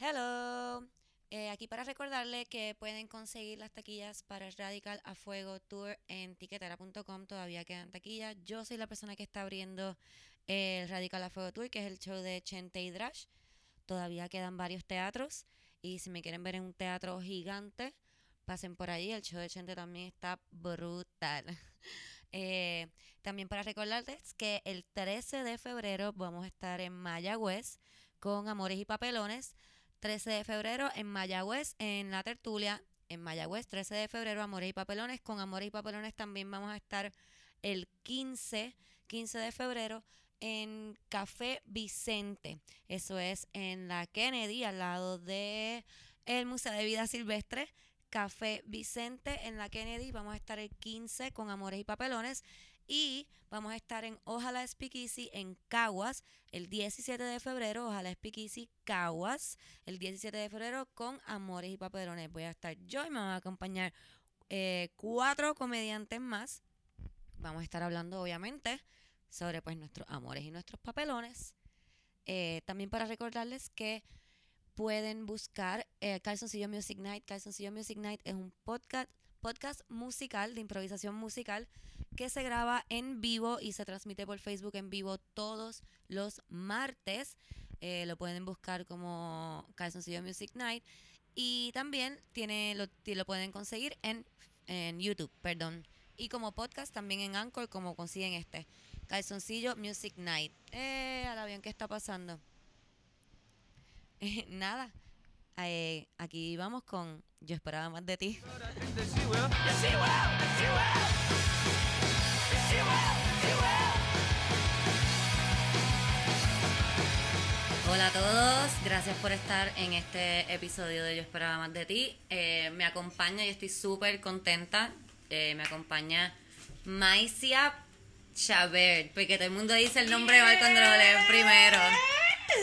Hello. Eh, aquí para recordarle que pueden conseguir las taquillas para Radical a Fuego Tour en tiquetera.com. Todavía quedan taquillas. Yo soy la persona que está abriendo el Radical a Fuego Tour, que es el show de Chente y Drash. Todavía quedan varios teatros. Y si me quieren ver en un teatro gigante, pasen por ahí. El show de Chente también está brutal. Eh, también para recordarles que el 13 de febrero vamos a estar en Mayagüez con Amores y Papelones. 13 de febrero en Mayagüez, en la tertulia, en Mayagüez, 13 de febrero, Amores y Papelones. Con Amores y Papelones también vamos a estar el 15, 15 de febrero en Café Vicente. Eso es en la Kennedy, al lado de el Museo de Vida Silvestre. Café Vicente en la Kennedy. Vamos a estar el 15 con Amores y Papelones. Y vamos a estar en Ojalá Speakeasy en Caguas el 17 de febrero. Ojalá Speakeasy Caguas el 17 de febrero con Amores y Papelones. Voy a estar yo y me van a acompañar eh, cuatro comediantes más. Vamos a estar hablando, obviamente, sobre pues nuestros amores y nuestros papelones. Eh, también para recordarles que pueden buscar eh, Calzoncillo Music Night. Calzoncillo Music Night es un podcast podcast musical de improvisación musical que se graba en vivo y se transmite por Facebook en vivo todos los martes. Eh, lo pueden buscar como Calzoncillo Music Night. Y también tiene, lo, lo pueden conseguir en, en YouTube, perdón. Y como podcast también en Anchor, como consiguen este. Calzoncillo Music Night. Eh, a la bien, ¿qué está pasando? nada. Eh, aquí vamos con Yo esperaba más de ti. Hola a todos, gracias por estar en este episodio de Yo esperaba más de ti. Eh, me acompaña y estoy súper contenta. Eh, me acompaña Maicia Chabert, porque todo el mundo dice el nombre mal cuando lo leen primero.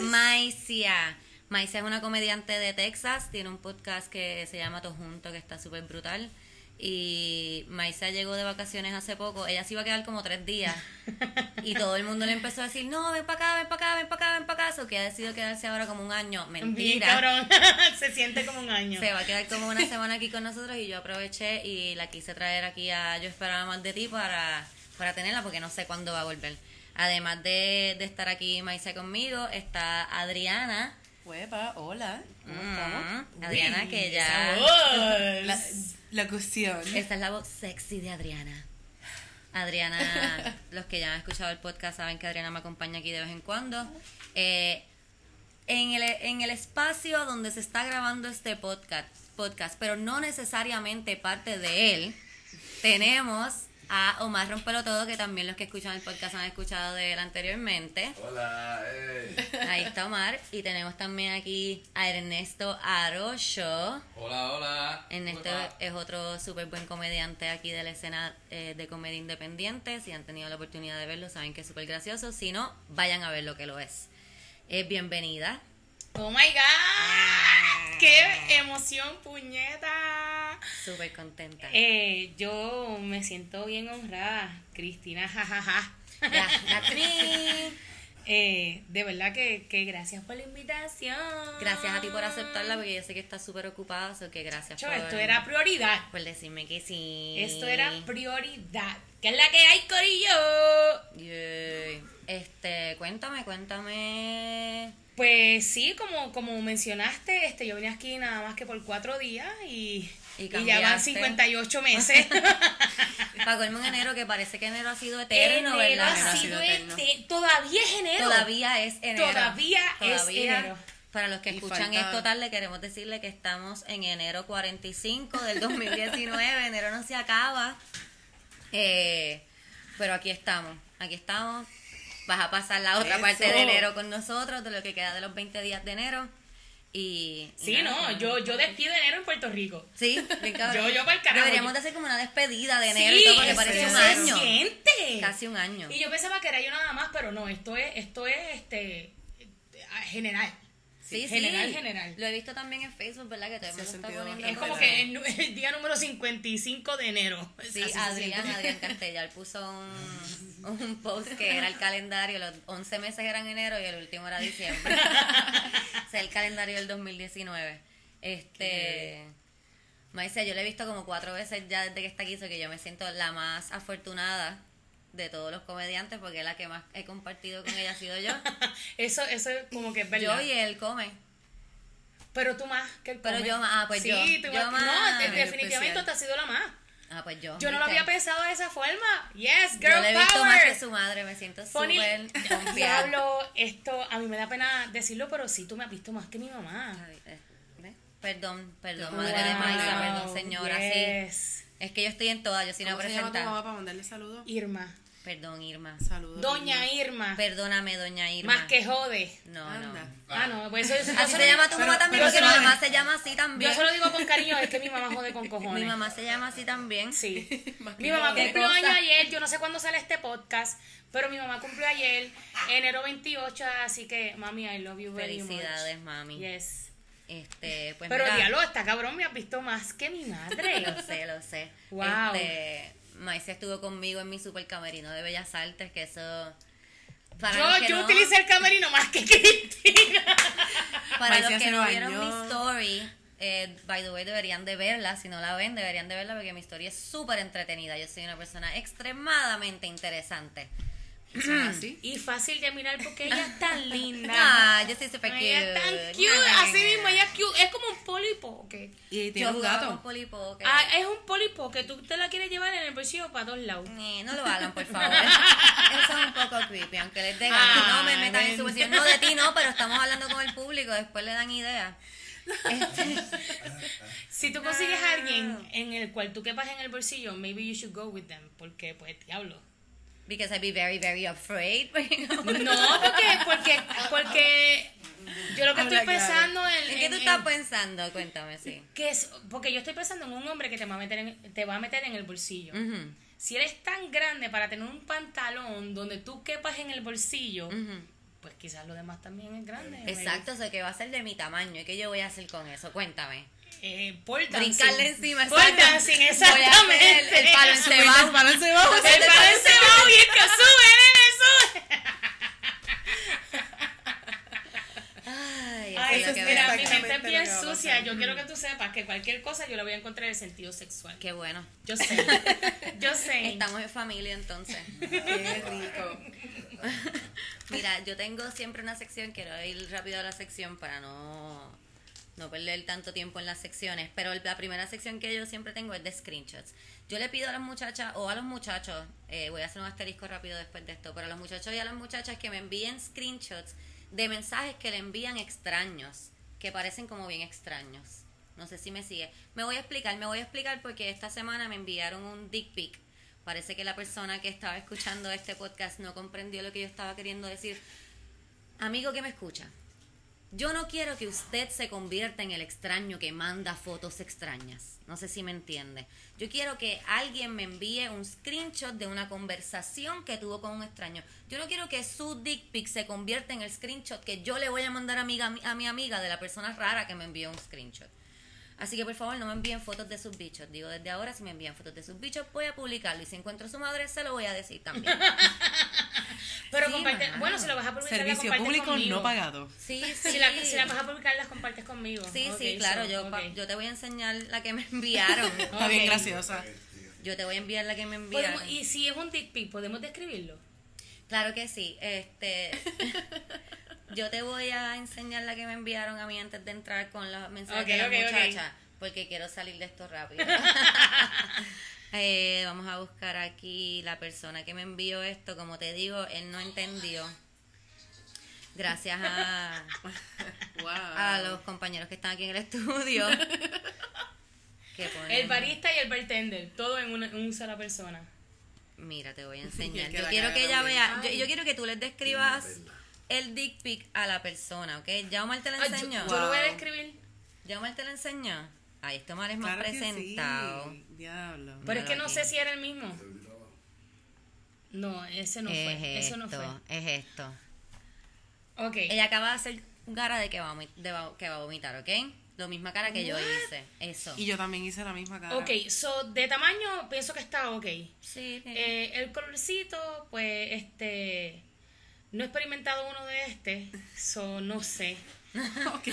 Maicia. Maicia es una comediante de Texas, tiene un podcast que se llama Todo Junto, que está súper brutal. Y Maicia llegó de vacaciones hace poco, ella se iba a quedar como tres días. y todo el mundo le empezó a decir, no, ven para acá, ven para acá, ven para acá, ven para acá. O que ha decidido quedarse ahora como un año. Mentira. cabrón. se siente como un año. Se va a quedar como una semana aquí con nosotros y yo aproveché y la quise traer aquí a Yo Esperaba Más de Ti para, para tenerla porque no sé cuándo va a volver. Además de, de estar aquí Maicia conmigo, está Adriana Huepa, hola. ¿Cómo Mm, estamos? Adriana, que ya. La, la cuestión. Esta es la voz sexy de Adriana. Adriana, los que ya han escuchado el podcast saben que Adriana me acompaña aquí de vez en cuando. Eh, en, el, en el espacio donde se está grabando este podcast, podcast, pero no necesariamente parte de él, tenemos a Omar Rompelo Todo, que también los que escuchan el podcast han escuchado de él anteriormente. Hola, hey. Ahí está Omar. Y tenemos también aquí a Ernesto Arocho. Hola, hola. Ernesto es otro súper buen comediante aquí de la escena eh, de comedia independiente. Si han tenido la oportunidad de verlo, saben que es súper gracioso. Si no, vayan a ver lo que lo es. Eh, bienvenida. Oh my god. Qué emoción, puñeta. Súper contenta. Eh, yo me siento bien honrada, Cristina, jajaja. Ya, that's me. Eh, de verdad que, que gracias por la invitación. Gracias a ti por aceptarla, porque yo sé que estás súper ocupada. Así que gracias Cho, por, esto era prioridad. por decirme que sí. Esto era prioridad. ¿Qué es la que hay, Corillo? Yay. Este, cuéntame, cuéntame. Pues sí, como, como mencionaste, este, yo vine aquí nada más que por cuatro días y, Y y ya van cambiaste. 58 meses. Para colmo en enero, que parece que enero ha sido eterno, enero ¿verdad? ha ha sido sido eterno. ete- Todavía es enero. Todavía es enero. Todavía es enero. Para los que Y escuchan falta- esto tarde, queremos decirle que estamos en enero 45 del 2019. enero no se acaba. Eh, pero aquí estamos, aquí estamos. Vas a pasar la otra Eso. parte de enero con nosotros, de lo que queda de los 20 días de enero. Y, Sí, no, yo, yo despido enero en Puerto Rico. Sí. Yo- yo pa'l carajo. Deberíamos de hacer como una despedida de enero sí, y todo, porque parece un año. siente. Casi un año. Y yo pensaba que era yo nada más, pero no, esto es, esto es este general. Sí, general, sí. general. Lo he visto también en Facebook, ¿verdad? Que todo el mundo está poniendo. Es como que el, día número 55 de enero. Sí, Así Adrián. Adrián Castellar puso un, un post que era el calendario, los 11 meses eran enero y el último era diciembre. o sea, el calendario del 2019. Este. Maísa, yo la he visto como cuatro veces ya desde que está aquí, so que yo me siento la más afortunada de todos los comediantes porque la que más he compartido con ella ha sido yo. Eso, eso es como que es verdad. yo y él come. Pero tú más que Pero come. yo más- ah, pues sí, yo. tú Yo más. más. No, de- En definitivamente te has sido la más. Ah, pues yo. Yo no lo había pensado de esa forma. Yes, girl Yo le he visto power. más que su madre, me siento súper confiada. Diablo, esto a mí me da pena decirlo, pero sí tú me has visto más que mi mamá. Ay, eh. Perdón, perdón, Wow. madre de Maisa, perdón, señora, sí. Yes. Es que yo estoy en todas, yo soy una ¿Cómo se llama tu presentada. mamá para mandarle saludos? Irma. Perdón, Irma. Saludos. Doña Irma. Irma. Perdóname, doña Irma. Más que jode. No, Anda. no. Ah, no, pues eso, eso Así se llama tu pero- mamá también, porque mi mamá se llama así también. Yo se lo digo con cariño, es que mi mamá jode con cojones. Mi mamá se llama así también. Sí. Mi mamá cumplió ¿Qué año ayer, yo no sé cuándo sale este podcast, pero mi mamá cumplió ayer, enero 28, así que mami, I love you very much. Felicidades, mami. Yes. Este, pues pero mira, diablo, está cabrón, me has visto más que mi madre. Lo sé, lo sé. Wow. Este, Maisa estuvo conmigo en mi super camerino de Bellas Artes, que eso... Para yo los que yo no- utilicé el camerino más que Cristina. Para los que no vieron mi story, eh, by the way, deberían de verla. Si no la ven, deberían de verla porque mi story es súper entretenida. Yo soy una persona extremadamente interesante. Así. y fácil de mirar porque ella es tan linda. Ah, yo soy súper cute. ella es tan cute, así mismo, ella es cute. Es como un polipoque. Y tiene un gato. Polipo. que- Ah, es un polipoque, tú te la quieres llevar en el bolsillo para dos lados. Eh, no lo hagan, por favor. Eso es un poco creepy, aunque les dé ganas. No me metan en su bolsillo. No, de ti no, pero estamos hablando con el público, después le dan ideas. Este, Si tú consigues a alguien en el cual tú quepas en el bolsillo, maybe you should go with them, porque pues diablo. Because I'd be very, very afraid. No, porque, porque, porque yo lo que Habla estoy claro. pensando en, ¿En qué en- tú estás pensando? Cuéntame, sí. que es, porque yo estoy pensando en un hombre que te va a meter en, te va a meter en el bolsillo. Si eres tan grande para tener un pantalón donde tú quepas en el bolsillo, pues quizás lo demás también es grande. Exacto, o sea, que va a ser de mi tamaño. ¿Y qué yo voy a hacer con eso? Cuéntame. Eh, pole. Brincarle encima, Pole dancing, Voy a hacer exactamente. el, el palo en Subirte cebado. el palo en cebado. El parece va bien que sube, nene, sube. Ay, eso Ay, es mira, mi mente es bien sucia. Yo quiero que tú sepas que cualquier cosa yo le voy a encontrar el sentido sexual. Qué bueno. Yo sé. Yo sé. Estamos en familia entonces. Qué rico. Mira, yo tengo siempre una sección, quiero ir rápido a la sección para no, no perder tanto tiempo en las secciones, pero la primera sección que yo siempre tengo es de screenshots. Yo le pido a las muchachas o a los muchachos, eh, voy a hacer un asterisco rápido después de esto, pero a los muchachos y a las muchachas que me envíen screenshots de mensajes que le envían extraños, que parecen como bien extraños. No sé si me sigue. Me voy a explicar, me voy a explicar porque esta semana me enviaron un dick pic. Parece que la persona que estaba escuchando este podcast no comprendió lo que yo estaba queriendo decir. Amigo que me escucha, yo no quiero que usted se convierta en el extraño que manda fotos extrañas. No sé si me entiende. Yo quiero que alguien me envíe un screenshot de una conversación que tuvo con un extraño. Yo no quiero que su dick pic se convierta en el screenshot que yo le voy a mandar a mi, a mi amiga de la persona rara que me envió un screenshot. Así que por favor no me envíen fotos de sus bichos. Digo, desde ahora si me envían fotos de sus bichos voy a publicarlo. Y si encuentro a su madre se lo voy a decir también. Pero Sí, comparte, mamá. bueno, si lo vas a publicar, la Servicio compartes público conmigo. no pagado. Sí, sí. Si la, si la vas a publicar, las compartes conmigo. Sí, sí, claro, so, yo, yo te voy a enseñar la que me enviaron. Está bien graciosa. Yo te voy a enviar la que me enviaron. Y si es un dick pic, ¿podemos describirlo? Claro que sí. Este, yo te voy a enseñar la que me enviaron a mí antes de entrar con los mensajes de la ok, ok. muchacha, porque quiero salir de esto rápido. Eh, vamos a buscar aquí la persona que me envió esto. Como te digo, él no entendió. Gracias a, Wow. a los compañeros que están aquí en el estudio. El barista y el bartender, todo en una, en una sola persona. Mira, te voy a enseñar. Yo quiero que ella vea, yo, yo quiero que tú les describas el dick pic a la persona, ¿ok? ¿Ya Omar te lo Ay, yo, enseñó? yo lo voy a describir. ¿Ya Omar te lo enseñó? Ay, este Omar es más Claro que presentado. sí. Diablo. Pero es que no aquí. sé si era el mismo. No, ese no es fue. Eso no esto, fue. es esto. Ok. Ella acaba de hacer cara de que va a, vomi- de va- que va a vomitar, ¿ok? Lo misma cara que yo hice. Eso. Y yo también hice la misma cara. Ok, so de tamaño pienso que está ok. Sí, sí. Eh, el colorcito, pues, este. No he experimentado uno de este, so no sé. Ok.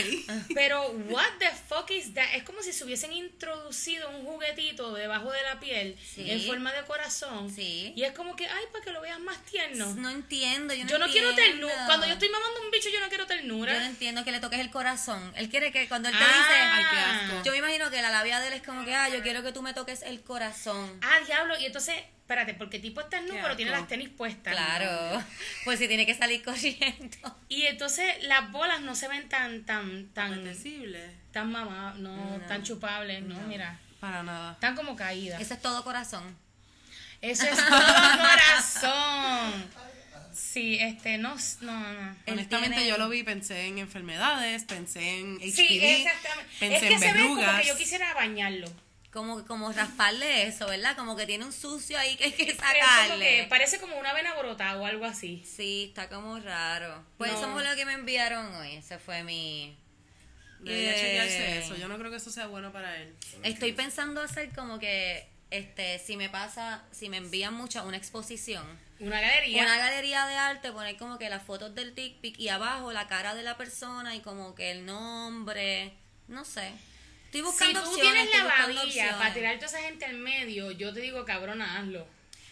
Pero, what the fuck is that? Es como si se hubiesen introducido un juguetito debajo de la piel Sí. en forma de corazón. Sí. Y es como que, ay, para que lo veas más tierno. No entiendo, yo no yo no quiero entiendo. ternura. Cuando yo estoy mamando un bicho, yo no quiero ternura. Yo no entiendo que le toques el corazón. Él quiere que cuando él te Ah. dice... Ay, qué asco. Yo me imagino que la labia de él es como que, ah, yo quiero que tú me toques el corazón. Ah, diablo. Y entonces, espérate, porque tipo está nu, Qué pero tiene las tenis puestas. Claro, pues si tiene que salir corriendo. Y entonces las bolas no se ven tan, tan, tan, Apetecible. tan mamadas, no, tan chupables, no, mira. Para nada. Están como caídas. Eso es todo corazón. Eso es todo corazón. Sí, este, no, no, no. Honestamente tiene- yo lo vi, pensé en enfermedades, pensé en HPV, Sí, exactamente. pensé Es que en se ve como verrugas. que yo quisiera bañarlo. Como, como rasparle eso, ¿verdad? Como que tiene un sucio ahí que hay que Es como que sacarle. parece como una vena brotada o algo así. Sí, está como raro. Pues No. eso fue lo que me enviaron hoy. Ese fue mi... Debería Eh, chequearse eso. Yo no creo que eso sea bueno para él. Estoy pensando hacer como que, este, si me pasa, si me envían mucha, una exposición. Una galería. Una galería de arte, poner como que las fotos del dick pic y abajo la cara de la persona y como que el nombre, no sé. Estoy si buscando tú opciones. tienes la babilla para tirar toda esa gente al medio, yo te digo, cabrona, hazlo.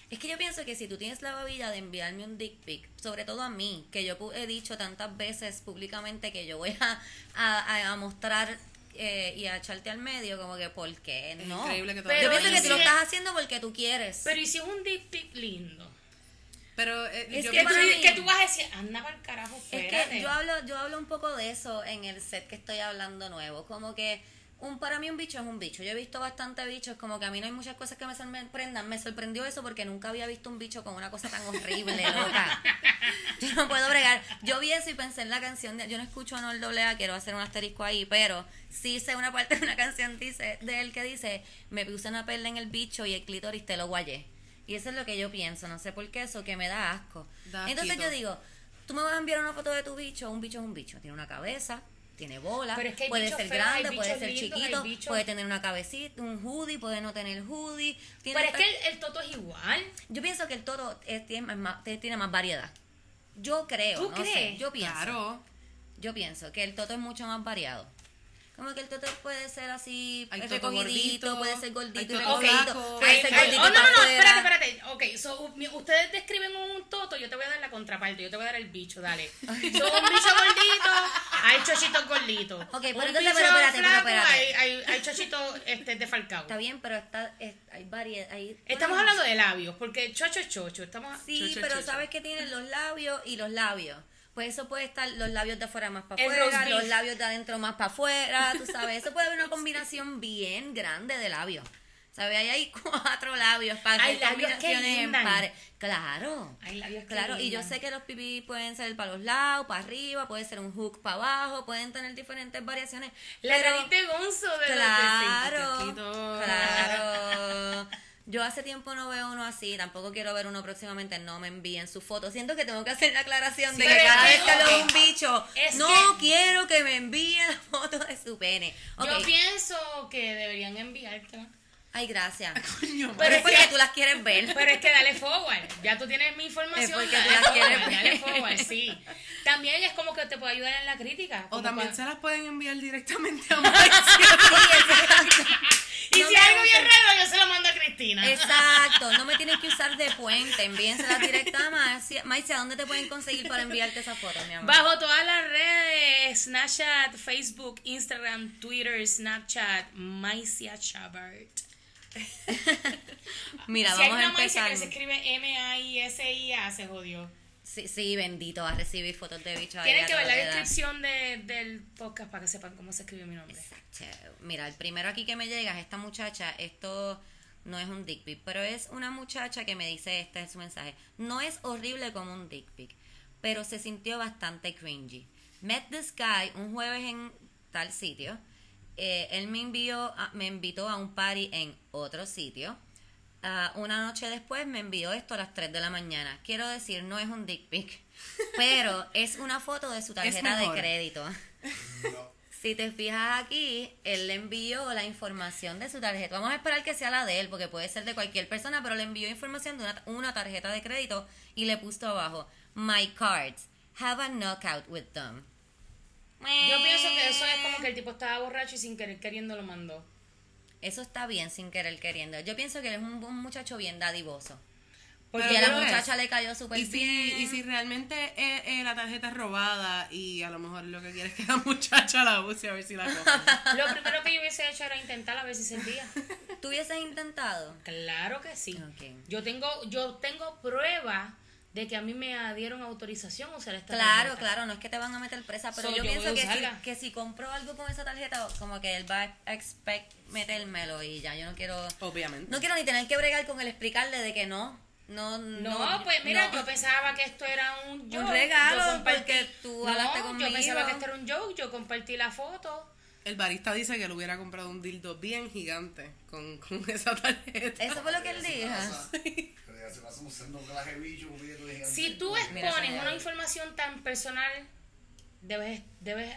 Es que yo pienso que si tú tienes la babilla de enviarme un dick pic, sobre todo a mí, que yo pu- he dicho tantas veces públicamente que yo voy a, a, a mostrar eh, y a echarte al medio, como que, ¿por qué? Es No. increíble que yo Pero pienso ¿y que tú lo si- estás haciendo porque tú quieres. Pero ¿y si es un dick pic lindo? Pero eh, Es yo que Que tú, mí- que tú vas a decir, anda para el carajo, Es espérate. que yo hablo, yo hablo un poco de eso en el set que estoy hablando nuevo. Como que un para mí un bicho es un bicho. Yo he visto bastante bichos, como que a mí no hay muchas cosas que me sorprendan. Me sorprendió eso porque nunca había visto un bicho con una cosa tan horrible, loca. Yo no puedo bregar. Yo vi eso y pensé en la canción de, yo no escucho a Noel AA, quiero hacer un asterisco ahí, pero sí sé una parte de una canción dice, de él que dice, me puse una perla en el bicho y el clítoris te lo guayé. Y eso es lo que yo pienso, no sé por qué eso, que me da asco. Da Entonces yo digo, tú me vas a enviar una foto de tu bicho, un bicho es un bicho, tiene una cabeza, tiene bola, Pero es que hay puede ser grande, puede ser lindos, chiquito, puede tener una cabecita, un hoodie, puede no tener hoodie. tiene Pero es que el, el toto es igual. Yo pienso que el toro es- tiene, más, tiene más variedad. Yo creo, ¿Tú no sé, crees? yo pienso. Claro. Yo pienso que el toto es mucho más variado. Como que el toto puede ser así Hay eh, recogidito, gordito, puede ser gordito hay y toto recogidito, flaco. puede ser gordito oh, no, no, no, espérate, espérate. Ok, so, ustedes describen un toto, yo te voy a dar la contraparte, yo te voy a dar el bicho, dale. So, un bicho gordito, hay chochitos gorditos. Ok, pero un entonces, bicho pero espérate, pero espérate. Hay, hay, hay chochitos este, defalcados. Está bien, pero está, es- hay variedad. Hay, Estamos hablando de labios, porque chocho es chocho. Estamos... Sí, pero sabes que tienen los labios y los labios. Pues eso puede estar los labios de afuera más para afuera, los labios de adentro más para afuera, tú sabes. Eso puede haber una combinación bien grande de labios. ¿Sabes? Ahí hay cuatro labios para hacer combinaciones en pares. Claro. Hay labios que Claro, y yo sé que los pipí pueden ser para los lados, para arriba, puede ser un hook para abajo, pueden tener diferentes variaciones. La pero- nariz de gonzo de Claro, Taquito. claro. Yo hace tiempo no veo uno así, tampoco quiero ver uno próximamente, no me envíen su foto. Siento que tengo que hacer la aclaración de que cada vez que- un bicho, Es no que- quiero que me envíen la foto de su pene. Yo pienso que deberían enviártela. ay, gracias. Coño, Pero es porque que- tú las quieres ver. Pero es que dale forward. Ya tú tienes mi información. Es porque dale tú las forward, quieres ver. Dale forward, sí. También es como que te puede ayudar en la crítica. O también se las pueden enviar directamente a Marcia. Y No si algo bien raro, yo se lo mando a Cristina. Exacto, no me tienes que usar de puente, envíensela directa a Marcia. Marcia, ¿dónde te pueden conseguir para enviarte esa foto, mi amor? Bajo todas las redes, Snapchat, Facebook, Instagram, Twitter, Snapchat, Maicia Chabert. Mira, si hay vamos a una Maicia empezar. que se escribe M-A-I-S-I-A, se jodió. Sí, sí, bendito, va a recibir fotos de bicho ahí Tienen que ver la descripción de, del podcast para que sepan cómo se escribe mi nombre. Exacto. Mira, el primero aquí que me llega es esta muchacha, esto no es un dick pic, pero es una muchacha que me dice, este es su mensaje, no es horrible como un dick pic, pero se sintió bastante cringy. Met this guy un jueves en tal sitio, eh, él me envió, a- me invitó a un party en otro sitio, Ah, una noche después me envió esto a las 3 de la mañana. Quiero decir, no es un dick pic, pero es una foto de su tarjeta de crédito. Si te fijas aquí, él le envió la información de su tarjeta. Vamos a esperar que sea la de él, porque puede ser de cualquier persona, pero le envió información de una, una tarjeta de crédito y le puso abajo, My cards, have a knockout with them. Yo pienso que eso es como que el tipo estaba borracho y sin querer queriendo lo mandó. Eso está bien sin querer queriendo. Yo pienso que él es un, un muchacho bien dadivoso. Pero y a la es. muchacha le cayó súper Y si, bien. y si realmente eh, eh, la tarjeta es robada y a lo mejor lo que quiere es que la muchacha la use a ver si la coge. Lo primero que yo hubiese hecho era intentar a ver si servía. ¿Tú hubieses intentado? Claro que sí. Yo tengo yo tengo prueba de que a mí me dieron autorización a usar esta Claro, tarjeta. claro, no es que te van a meter presa, pero So, yo, yo pienso que si, que si compro algo con esa tarjeta, como que él va a expect metérmelo y ya, yo no quiero... Obviamente. No quiero ni tener que bregar con él, explicarle de que no, no, no. No, pues mira, no. yo pensaba que esto era un joke. regalo, Yo compartí- porque tú no, hablaste yo conmigo. pensaba que esto era un joke, yo compartí la foto. El barista dice que le hubiera comprado un dildo bien gigante con, con esa tarjeta. Eso fue lo que él dijo. Pero se pasa usando un bicho, gigante. Si tú expones una información tan personal, debes, debes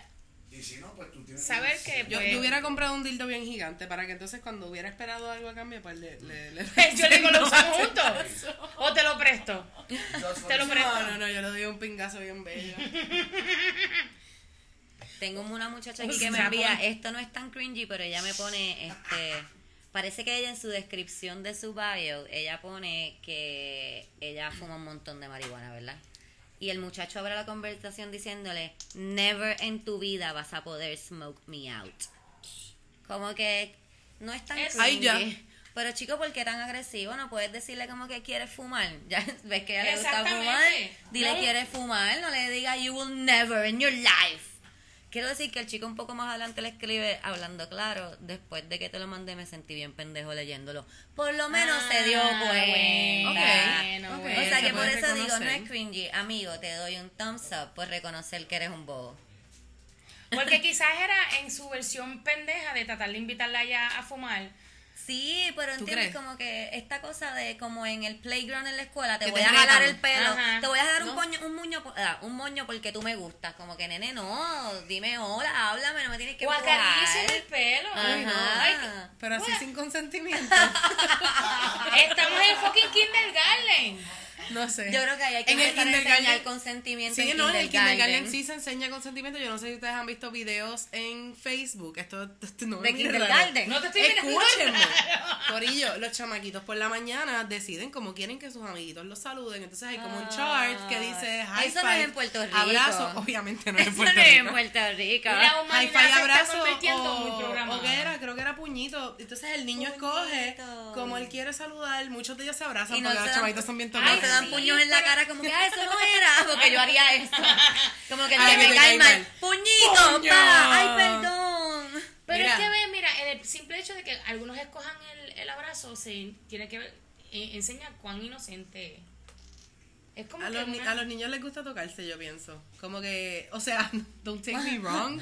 Y si no, pues tú tienes saber que Yo, pues, yo hubiera comprado un dildo bien gigante para que entonces cuando hubiera esperado algo a cambio, pues le... le, le- yo le digo, lo usamos juntos. O te lo presto. Te lo presto. No, no, no, yo le doy un pingazo bien bello. Tengo una muchacha aquí que me envía, esto no es tan cringy, pero ella me pone, este, parece que ella en su descripción de su bio, ella pone que ella fuma un montón de marihuana, ¿verdad? Y el muchacho abre la conversación diciéndole, never en tu vida vas a poder smoke me out. Como que no es tan Es- ya. Pero chico, ¿por qué tan agresivo? No puedes decirle como que quieres fumar. Ya ves que a ella le gusta fumar. Dile No. quieres fumar, no le diga you will never in your life. Quiero decir que el chico un poco más adelante le escribe hablando claro. Después de que te lo mandé me sentí bien pendejo leyéndolo. Por lo menos se dio Ah, cuenta. bueno, Ok, o bueno. sea se que por eso digo, no es cringy. Amigo, te doy un thumbs up por reconocer que eres un bobo. Porque quizás era en su versión pendeja de tratar de invitarla ya a fumar. Sí, pero ¿Tú entiendes crees? como que esta cosa de como en el playground en la escuela, te Que voy te a jalar el pelo, Ajá. te voy a dar un, ¿No? coño, un, muño, ah, un moño porque tú me gustas. Como que, nene, no, dime hola, háblame, no me tienes que acariciar el pelo. Ay, no. Ay. Pero así sin consentimiento. estamos en fucking kindergarten. No sé. Yo creo que ahí hay que En el a enseñar consentimiento Sí, en no, en el kindergarten sí se enseña consentimiento. Yo no sé si ustedes han visto videos en Facebook. Esto, esto no me ¿De kindergarten? raro. No te estoy mirando Escúchenme. Corillo, los chamaquitos por la mañana deciden cómo quieren que sus amiguitos los saluden. Entonces hay como un chart que dice high Eso no es en Puerto Rico. abrazo. Obviamente no es en Eso Puerto no es en Rico. Puerto Rico. High five, abrazo o, qué era, creo que era puñito. Entonces el niño escoge como él quiere saludar. Muchos de ellos se abrazan Y no porque se los chamaquitos son bien tomados. Dan puños en la pero- cara como que, ah, eso no era, porque yo haría eso. Como que el Ay, que me cae mal. mal. Puñito, pa. Ay, perdón. Pero Mira. es que ve, mira, el simple hecho de que algunos escojan el, el abrazo se tiene que ver, eh, enseña cuán inocente es. Es como A que los, ni- una- a los niños les gusta tocarse, yo pienso. Como que, o sea, don't take me wrong.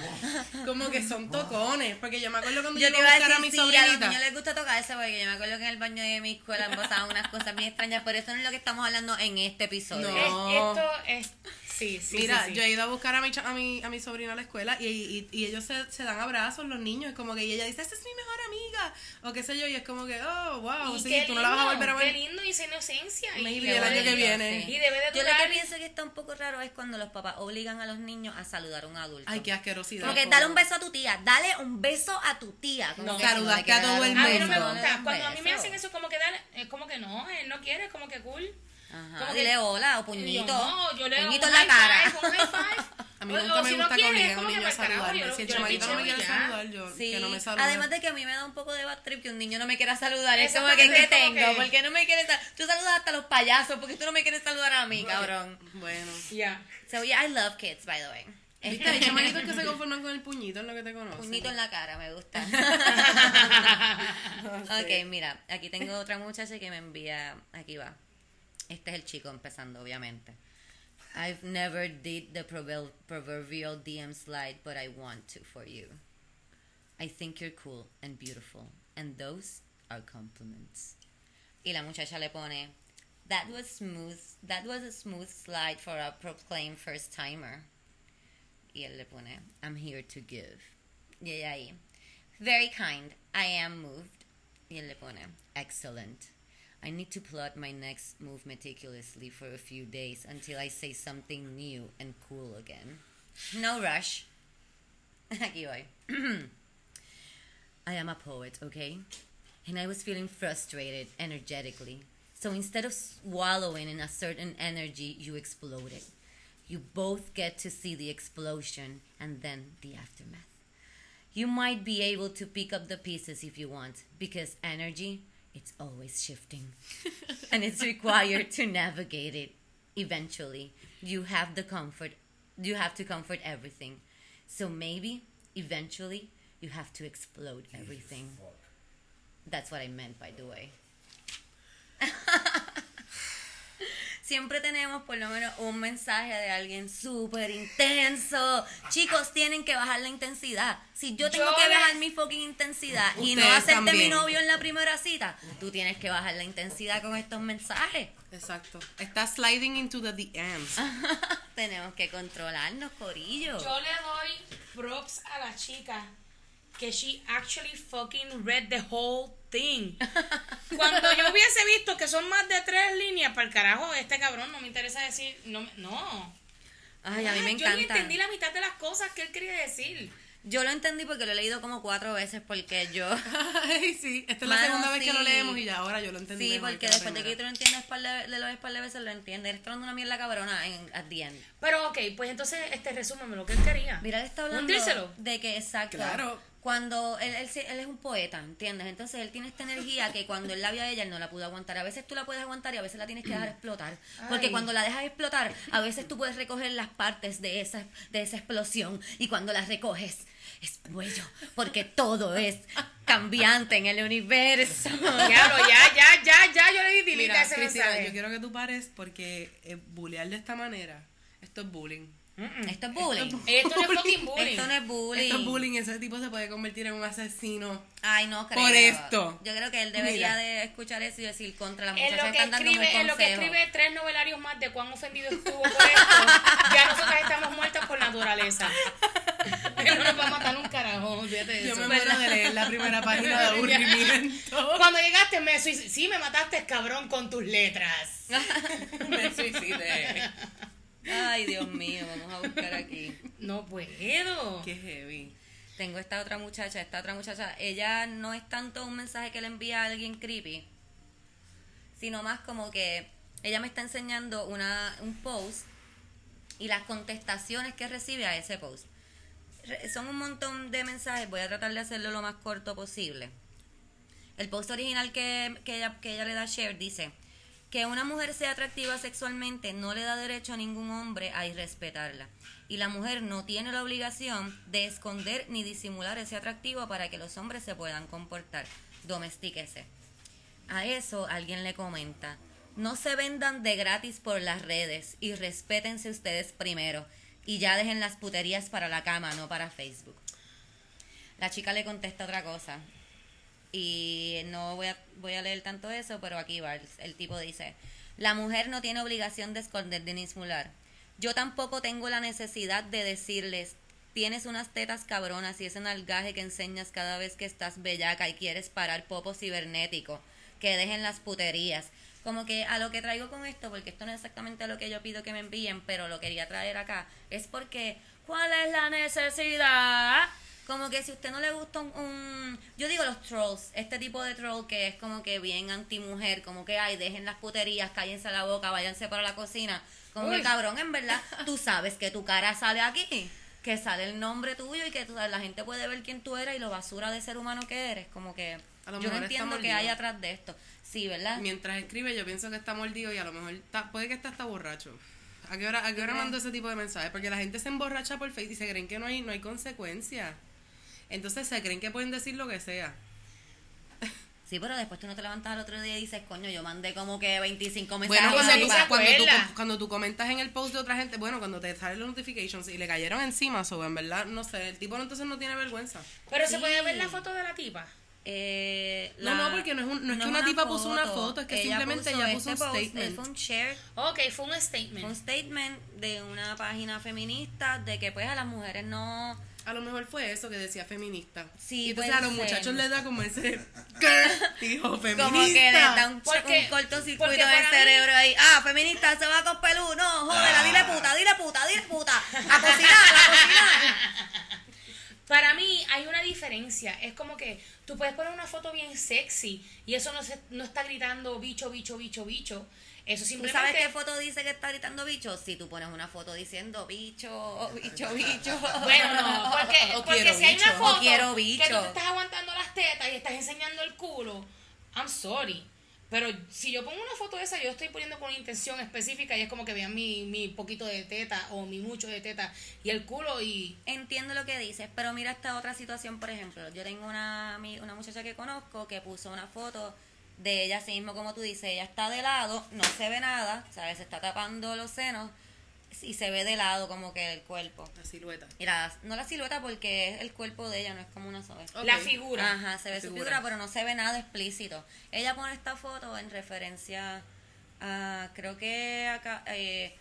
Como que son tocones. Porque yo me acuerdo cuando yo, Yo te iba a a buscar a mi sí, a los niños les gusta tocarse porque yo me acuerdo que en el baño de mi escuela han pasado unas cosas bien extrañas, pero eso no es lo que estamos hablando en este episodio. No. es- esto es, sí, sí, Mira, sí, sí. yo he ido a buscar a mi, cha- a mi, a mi sobrino a la escuela y, y, y ellos se, se dan abrazos, los niños. Es como que y ella dice, esta es mi mejor amiga. O qué sé yo, y es como que, oh, wow, Y sí, qué tú no la vas a lindo, volver a Qué ver. lindo y esa inocencia. y debe el año de- que viene. Y debe de Yo lo durar. que pienso que está un poco raro es cuando los papás obligan a los niños a saludar a un adulto. Ay, qué asquerosidad. Como que dale un beso a tu tía, dale un beso a tu tía. Como No. que Saludaste quieres a todo el un A mí no me gusta. Cuando a mí me hacen eso, como que dale, es como que no, él no quiere, como que cool. Ajá, Como dile que- hola o Y puñito. yo, no, yo le doy puñito en la cara. five, un high five. A mí O- nunca o me si gusta no que obliguen a un saludarme. Si el chamaquito no me quiere saludar, yo Sí, que no me salude. además de que a mí me da un poco de bad trip que un niño no me quiera saludar. Es como que, ¿qué tengo? que- ¿Por qué no me quieres saludar? Tú saludas hasta los payasos, porque tú no me quieres saludar a mí, cabrón. Bueno. Ya. So, yeah, I love kids, by the way. ¿Viste? Hay chamaquitos que se conforman con el puñito en lo que te conocen. Puñito en la cara, me gusta. Ok, mira, aquí tengo otra muchacha que me envía. Aquí va. Este es el chico empezando, obviamente. I've never did the proverbial DM slide, but I want to for you. I think you're cool and beautiful, and those are compliments. Y la muchacha le pone, that was smooth, that was a smooth slide for a proclaimed first timer. Y él le pone, I'm here to give. Y ella ahí, very kind, I am moved. Y él le pone, excellent. I need to plot my next move meticulously for a few days until I say something new and cool again. No rush. I am a poet, okay? And I was feeling frustrated energetically. So instead of swallowing in a certain energy, you exploded. You both get to see the explosion and then the aftermath. You might be able to pick up the pieces if you want, because energy, it's always shifting. and it's required to navigate it. Eventually, you have the comfort, you have to comfort everything. So maybe, eventually, you have to explode everything. That's what I meant, by the way. Siempre tenemos por lo menos un mensaje de alguien súper intenso. Chicos, tienen que bajar la intensidad. Si yo tengo Yo que bajar mi fucking intensidad y no hacerte mi novio en la primera cita, tú tienes que bajar la intensidad con estos mensajes. Exacto. Está sliding into the DMs. tenemos que controlarnos, corillo. Yo le doy props a la chica que she actually fucking read the whole Cuando yo hubiese visto que son más de tres líneas, para el carajo, este cabrón no me interesa decir, no, no. Ay, a mí me Yo ni encanta. entendí la mitad de las cosas que él quería decir. Yo lo entendí porque lo he leído como cuatro veces porque yo... Ay, sí. Esta es la Mano, segunda vez que lo leemos y ya ahora yo lo entendí. Sí, porque después de que tú lo entiendes par de, le lo ves par de veces, lo entiendes. Eres una mierda cabrona en, at the end. Pero ok, pues entonces este resúmeme lo que él quería. Mira, él está hablando de que, exacto, Claro. Cuando él, él, se- él es un poeta, ¿entiendes? Entonces él tiene esta energía que cuando él la vio a ella, él no la pudo aguantar. A veces tú la puedes aguantar y a veces la tienes que dejar explotar. Porque Ay. cuando la dejas explotar, a veces tú puedes recoger las partes de esa, de esa explosión y cuando las recoges, es bello, porque todo es cambiante en el universo. Diablo, ya, ya, ya, ya, yo le di delete Mira, a ese Cristina, mensaje. yo quiero que tú pares porque eh, bullear de esta manera, esto es bullying. Esto es bullying. Esto no es fucking bullying. Esto no es bullying. Esto es bullying, ese tipo se puede convertir en un asesino. Ay, no creo. Por esto. Yo creo que él debería Mira. de escuchar eso y decir contra la En muchacha lo, que están dando un en lo que escribe tres novelarios más de cuán ofendido estuvo por esto, ya nosotras estamos muertas por naturaleza. Él no nos va a matar un carajo, de Yo eso. me muero de leer la primera página de aburrimiento. Cuando llegaste me suicidé. Sí, me mataste, cabrón, con tus letras. me suicidé. Ay, Dios mío, vamos a buscar aquí. No puedo. Qué heavy. Tengo esta otra muchacha, esta otra muchacha, ella no es tanto un mensaje que le envía a alguien creepy, sino más como que ella me está enseñando una, un post y las contestaciones que recibe a ese post. Re- Son un montón de mensajes, voy a tratar de hacerlo lo más corto posible. El post original que, que, ella, que ella le da a share dice que una mujer sea atractiva sexualmente no le da derecho a ningún hombre a irrespetarla. Y la mujer no tiene la obligación de esconder ni disimular ese atractivo para que los hombres se puedan comportar. Domestíquese. A eso alguien le comenta, no se vendan de gratis por las redes y respétense ustedes primero y ya dejen las puterías para la cama, no para Facebook. La chica le contesta otra cosa y no voy a, voy a leer tanto eso, pero aquí va, el, tipo dice, la mujer no tiene obligación de esconder de disimular. Yo tampoco tengo la necesidad de decirles, tienes unas tetas cabronas y ese nalgaje que enseñas cada vez que estás bellaca y quieres parar popo cibernético, que dejen las puterías. Como que a lo que traigo con esto, porque esto no es exactamente lo que yo pido que me envíen, pero lo quería traer acá, es porque, ¿cuál es la necesidad? Como que si a usted no le gusta un, un- Yo digo los trolls, este tipo de troll que es como que bien anti-mujer, como que, ay, dejen las puterías, cállense la boca, váyanse para la cocina. Como Uy. que, cabrón, en verdad, tú sabes que tu cara sale aquí, que sale el nombre tuyo y que tú- la gente puede ver quién tú eres y lo basura de ser humano que eres. Como que yo no entiendo qué hay atrás de esto. Sí, ¿verdad? Mientras escribe, yo pienso que está mordido y a lo mejor está- puede que está hasta borracho. ¿A qué hora, a qué hora mando ese tipo de mensajes? Porque la gente se emborracha por Facebook y se creen que no hay, no hay consecuencias. Entonces se creen que pueden decir lo que sea. Sí, pero después tú no te levantas al otro día y dices, coño, yo mandé como que 25 mensajes. Bueno, cuando tú, cuando, tú, acuerda. cuando tú comentas en el post de otra gente, bueno, cuando te salen los notifications y le cayeron encima, so, en verdad, no sé, el tipo no, entonces no tiene vergüenza. Pero Sí. se puede ver la foto de la tipa. Eh, No, no, porque no es un- no es que una tipa puso una foto, es que simplemente ella puso un post, statement. Fue un share, Ok, fue un fue un statement. statement de una página feminista de que pues a las mujeres no... A lo mejor fue eso que decía feminista. Sí, y entonces a los ser. muchachos les da como ese... Dijo feminista. Como que le da un, Porque- un cortocircuito en el para mí- cerebro ahí. Ah, feminista, se va con pelú. No, jódela, dile puta, dile puta, dile puta. A cocinar, a cocinar. Para mí hay una diferencia. Es como que tú puedes poner una foto bien sexy y eso no, se, no está gritando bicho, bicho, bicho, bicho. Eso ¿Tú simplemente... sabes qué foto dice que está gritando bicho? Si tú pones una foto diciendo bicho, bicho, bicho. Bueno, no, porque, O porque quiero si hay una foto quiero que bicho. tú te estás aguantando las tetas y estás enseñando el culo, I'm sorry. Pero si yo pongo una foto de esa, yo estoy poniendo con una intención específica y es como que vean mi, mi poquito de teta o mi mucho de teta y el culo y... Entiendo lo que dices, pero mira esta otra situación, por ejemplo. Yo tengo una, una muchacha que conozco que puso una foto de ella así mismo, como tú dices. Ella está de lado, no se ve nada, ¿sabes? Se está tapando los senos y se ve de lado como que el cuerpo. La silueta. Mira, no la silueta porque es el cuerpo de ella, no es como una sola. Ok. La figura. Ajá, se ve su Figura. figura, pero no se ve nada explícito. Ella pone esta foto en referencia a, creo que acá, eh,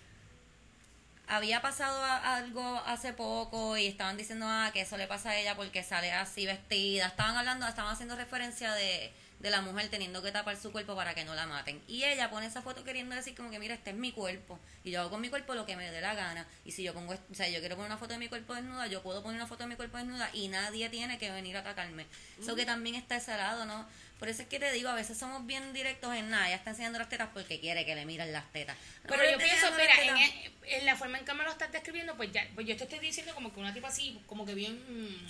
había pasado a- algo hace poco y estaban diciendo ah, que eso le pasa a ella porque sale así vestida. Estaban hablando, estaban haciendo referencia de, de la mujer teniendo que tapar su cuerpo para que no la maten. Y ella pone esa foto queriendo decir como que mira, este es mi cuerpo y yo hago con mi cuerpo lo que me dé la gana. Y si yo pongo, o sea, yo quiero poner una foto de mi cuerpo desnuda, yo puedo poner una foto de mi cuerpo desnuda y nadie tiene que venir a atacarme. Eso que también está ese lado, ¿no? Por eso es que te digo, a veces somos bien directos en nada. Ella está enseñando las tetas porque quiere que le miren las tetas. No, Pero yo pienso, mira, en, e- en la forma en que me lo estás describiendo, pues ya, pues yo te estoy diciendo como que una tipa así, como que bien...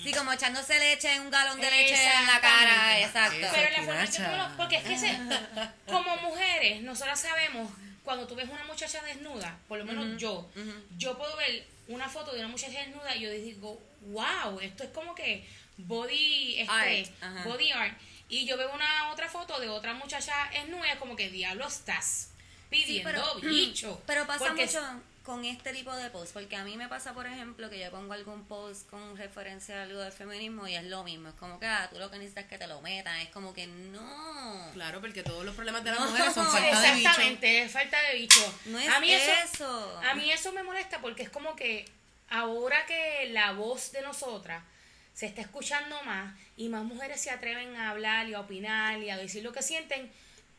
Sí, como echándose leche en un galón de leche en la cara, exacto. Eso. Pero la forma en que me lo- Porque es que se- como mujeres, nosotras sabemos, cuando tú ves una muchacha desnuda, por lo menos yo, yo puedo ver una foto de una muchacha desnuda y yo digo, wow, esto es como que body, este, Art, body art. Y yo veo una otra foto de otra muchacha desnuda, es como que diablo estás Sí, pidiendo pero, bicho. pero pasa Porque mucho con este tipo de post, porque a mí me pasa, por ejemplo, que yo pongo algún post con referencia a algo de feminismo y es lo mismo, es como que ah, tú lo que necesitas es que te lo metan, es como que no. Claro, porque todos los problemas de las No, mujeres son falta de bicho. Exactamente, es falta de bicho. No es a mí eso, eso. A mí eso me molesta porque es como que ahora que la voz de nosotras se está escuchando más y más mujeres se atreven a hablar y a opinar y a decir lo que sienten,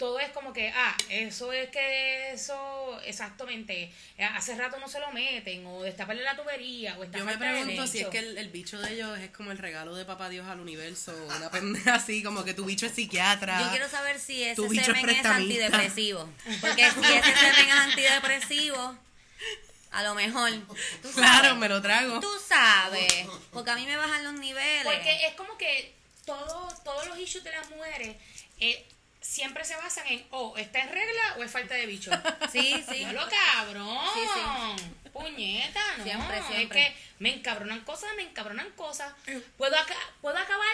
todo es como que, ah, eso es que eso, exactamente, eh, hace rato no se lo meten, o destaparle la tubería, o está Yo me de pregunto si es que el, el bicho de ellos es como el regalo de papá Dios al universo, una pendeja así, como que tu bicho es psiquiatra. Yo quiero saber si ese Tu bicho es semen es, prestamista. antidepresivo. Porque si ese semen es antidepresivo, a lo mejor. Tú Claro, me lo trago. Tú sabes. Porque a mí me bajan los niveles. Porque es como que todo, todos los issues de las mujeres eh, siempre se basan en, oh, ¿está en regla o es falta de bicho? Sí, sí. Diablo, cabrón. Sí, Puñeta, ¿no? Siempre, siempre. Es que me encabronan cosas, me encabronan cosas. Puedo, aca- puedo acabar,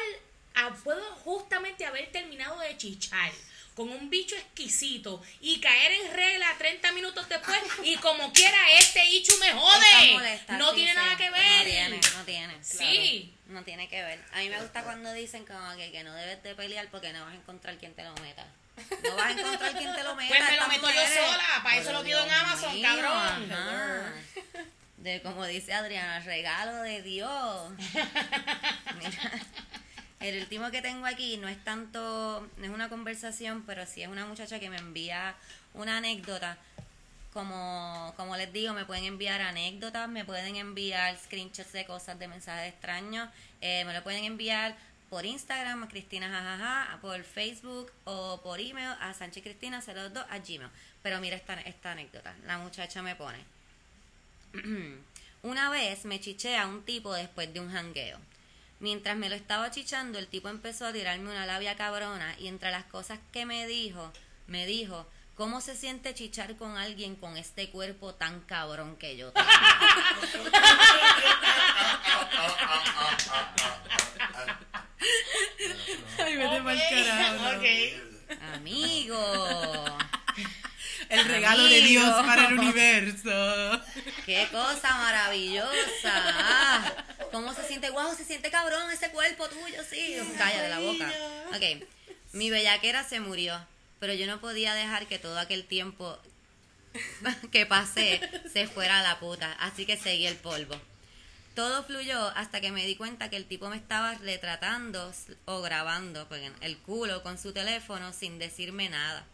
a- puedo justamente haber terminado de chichar con un bicho exquisito y caer en regla 30 minutos después y como quiera este bicho me jode. molesta, no sí, tiene sí. nada que No ver. tiene, no tiene. Sí. No tiene que ver. A mí me gusta cuando dicen como que, que no debes de pelear porque no vas a encontrar quien te lo meta. No vas a encontrar quien te lo meta. Pues me lo meto yo sola, para eso lo pido en Amazon, mío, cabrón. ajá. De como dice Adriana, regalo de Dios. Mira, el último que tengo aquí no es tanto, no es una conversación, pero sí es una muchacha que me envía una anécdota. Como, como les digo, me pueden enviar anécdotas, me pueden enviar screenshots de cosas, de mensajes extraños, eh, me lo pueden enviar por Instagram a Cristina por Facebook o por email a Sánchez Cristina 02 a Gmail. Pero mira esta, esta anécdota, la muchacha me pone. Una vez me chiché a un tipo después de un jangueo. Mientras me lo estaba chichando, el tipo empezó a tirarme una labia cabrona y entre las cosas que me dijo, me dijo, ¿cómo se siente chichar con alguien con este cuerpo tan cabrón que yo tengo? Ay, vete pa'l carajo. no. Ok. Amigo, El regalo de Dios para el universo. qué cosa maravillosa. ¿Cómo se siente? Wow, se siente cabrón ese cuerpo tuyo, sí. Cállate la boca. Ok, mi bellaquera se murió, pero yo no podía dejar que todo aquel tiempo que pasé se fuera a la puta, así que seguí el polvo. Todo fluyó hasta que me di cuenta que el tipo me estaba retratando o grabando pues, el culo con su teléfono sin decirme nada.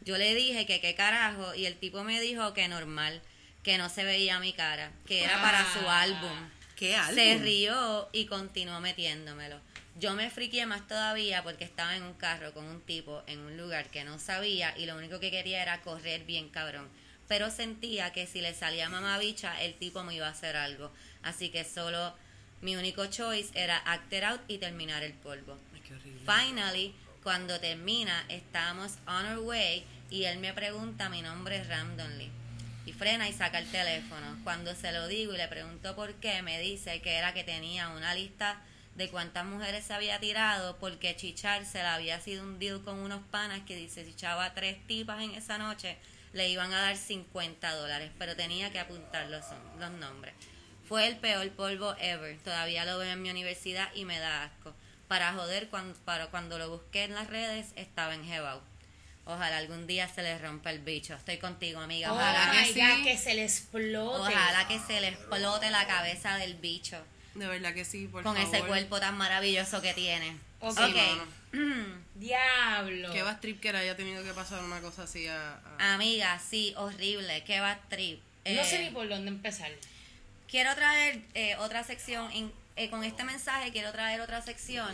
Yo le dije que qué carajo y el tipo me dijo que normal, que no se veía mi cara, que era para su Ah, álbum. ¿Qué álbum? se rió y continuó metiéndomelo. Yo me friqué más todavía porque estaba en un carro con un tipo en un lugar que no sabía y lo único que quería era correr bien cabrón. Pero sentía que si le salía mamabicha, el tipo me iba a hacer algo. Así que solo mi único choice era act it out y terminar el polvo. Ay. Finally, cuando termina, estábamos on our way y él me pregunta mi nombre randomly. Y frena y saca el teléfono. Cuando se lo digo y le pregunto por qué, me dice que era que tenía una lista de cuántas mujeres se había tirado porque chichar se le había sido un deal con unos panas que dice si echaba tres tipas en esa noche le iban a dar 50 dólares, pero tenía que apuntar los, los nombres. Fue el peor polvo ever. Todavía lo veo en mi universidad y me da asco. Para joder, cuando, para cuando lo busqué en las redes, estaba en Jebau. Ojalá algún día se le rompa el bicho. Estoy contigo, amiga. Oh Ojalá, que my sí. God, que se le explote. ojalá que se le explote la cabeza del bicho De verdad que sí, por con favor. ese cuerpo tan maravilloso que tiene. Ok. Ok. Diablo. Qué trip que era haya tenido que pasar una cosa así a... a- Amiga, sí, horrible. Qué bad trip. No Eh, sé ni por dónde empezar. Quiero traer eh, otra sección, en- eh, con este mensaje quiero traer otra sección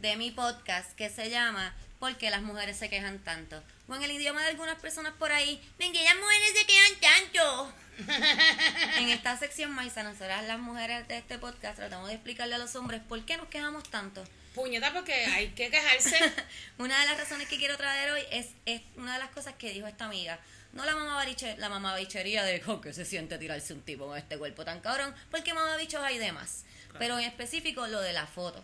de mi podcast que se llama ¿Por qué las mujeres se quejan tanto? O en el idioma de algunas personas por ahí, ven que las mujeres se quejan tanto. en esta sección, Maisa, nosotras las mujeres de este podcast tratamos de explicarle a los hombres por qué nos quejamos tanto. Puñeta, porque hay que quejarse. Una de las razones que quiero traer hoy es, es una de las cosas que dijo esta amiga. No la mamabiche, la mamabichería de "Oh, que se siente tirarse un tipo con este cuerpo tan cabrón, porque mamabichos hay demás. Pero en específico lo de la foto.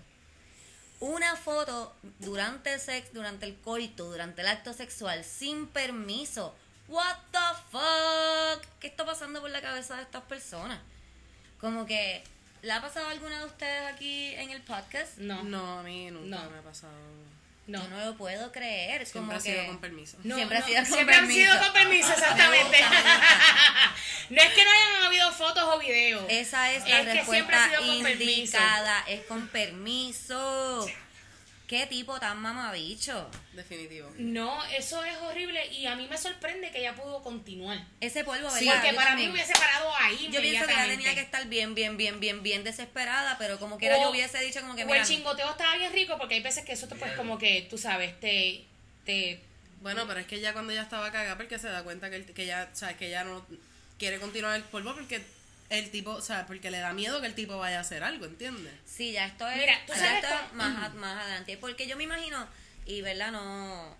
Una foto durante el sex, durante el coito, durante el acto sexual, sin permiso. What the fuck? ¿Qué está pasando por la cabeza de estas personas? Como que, ¿le ha pasado alguna de ustedes aquí en el podcast? No, no, No, a mí nunca No. me ha pasado. No. Yo no lo puedo creer. Siempre como ha sido con permiso. No, Siempre ha sido con siempre han permiso. sido con permiso, exactamente. no es que no hayan habido fotos o videos. Esa es la Es que siempre respuesta ha sido con permiso. indicada. Es con permiso. ¿Qué tipo tan mamabicho? Definitivo. No, eso es horrible y a mí me sorprende que ella pudo continuar. Ese polvo, ¿verdad? Sí, Porque Yo para también. mí hubiese parado ahí Yo pienso que ella tenía que estar bien, bien, bien, bien, bien desesperada, pero como quiera O- yo hubiese dicho como que O mira, el chingoteo estaba bien rico porque hay veces que eso te pues como que, tú sabes, te... te Bueno, pero es que ya cuando ella estaba cagada, porque se da cuenta que, el- que ya, o sea, que ella no quiere continuar el polvo porque el tipo, o sea, porque le da miedo que el tipo vaya a hacer algo, ¿entiendes? Sí, ya esto es, Mira, tú ya sabes esto es cómo- más, más adelante. Porque yo me imagino, y verdad, no.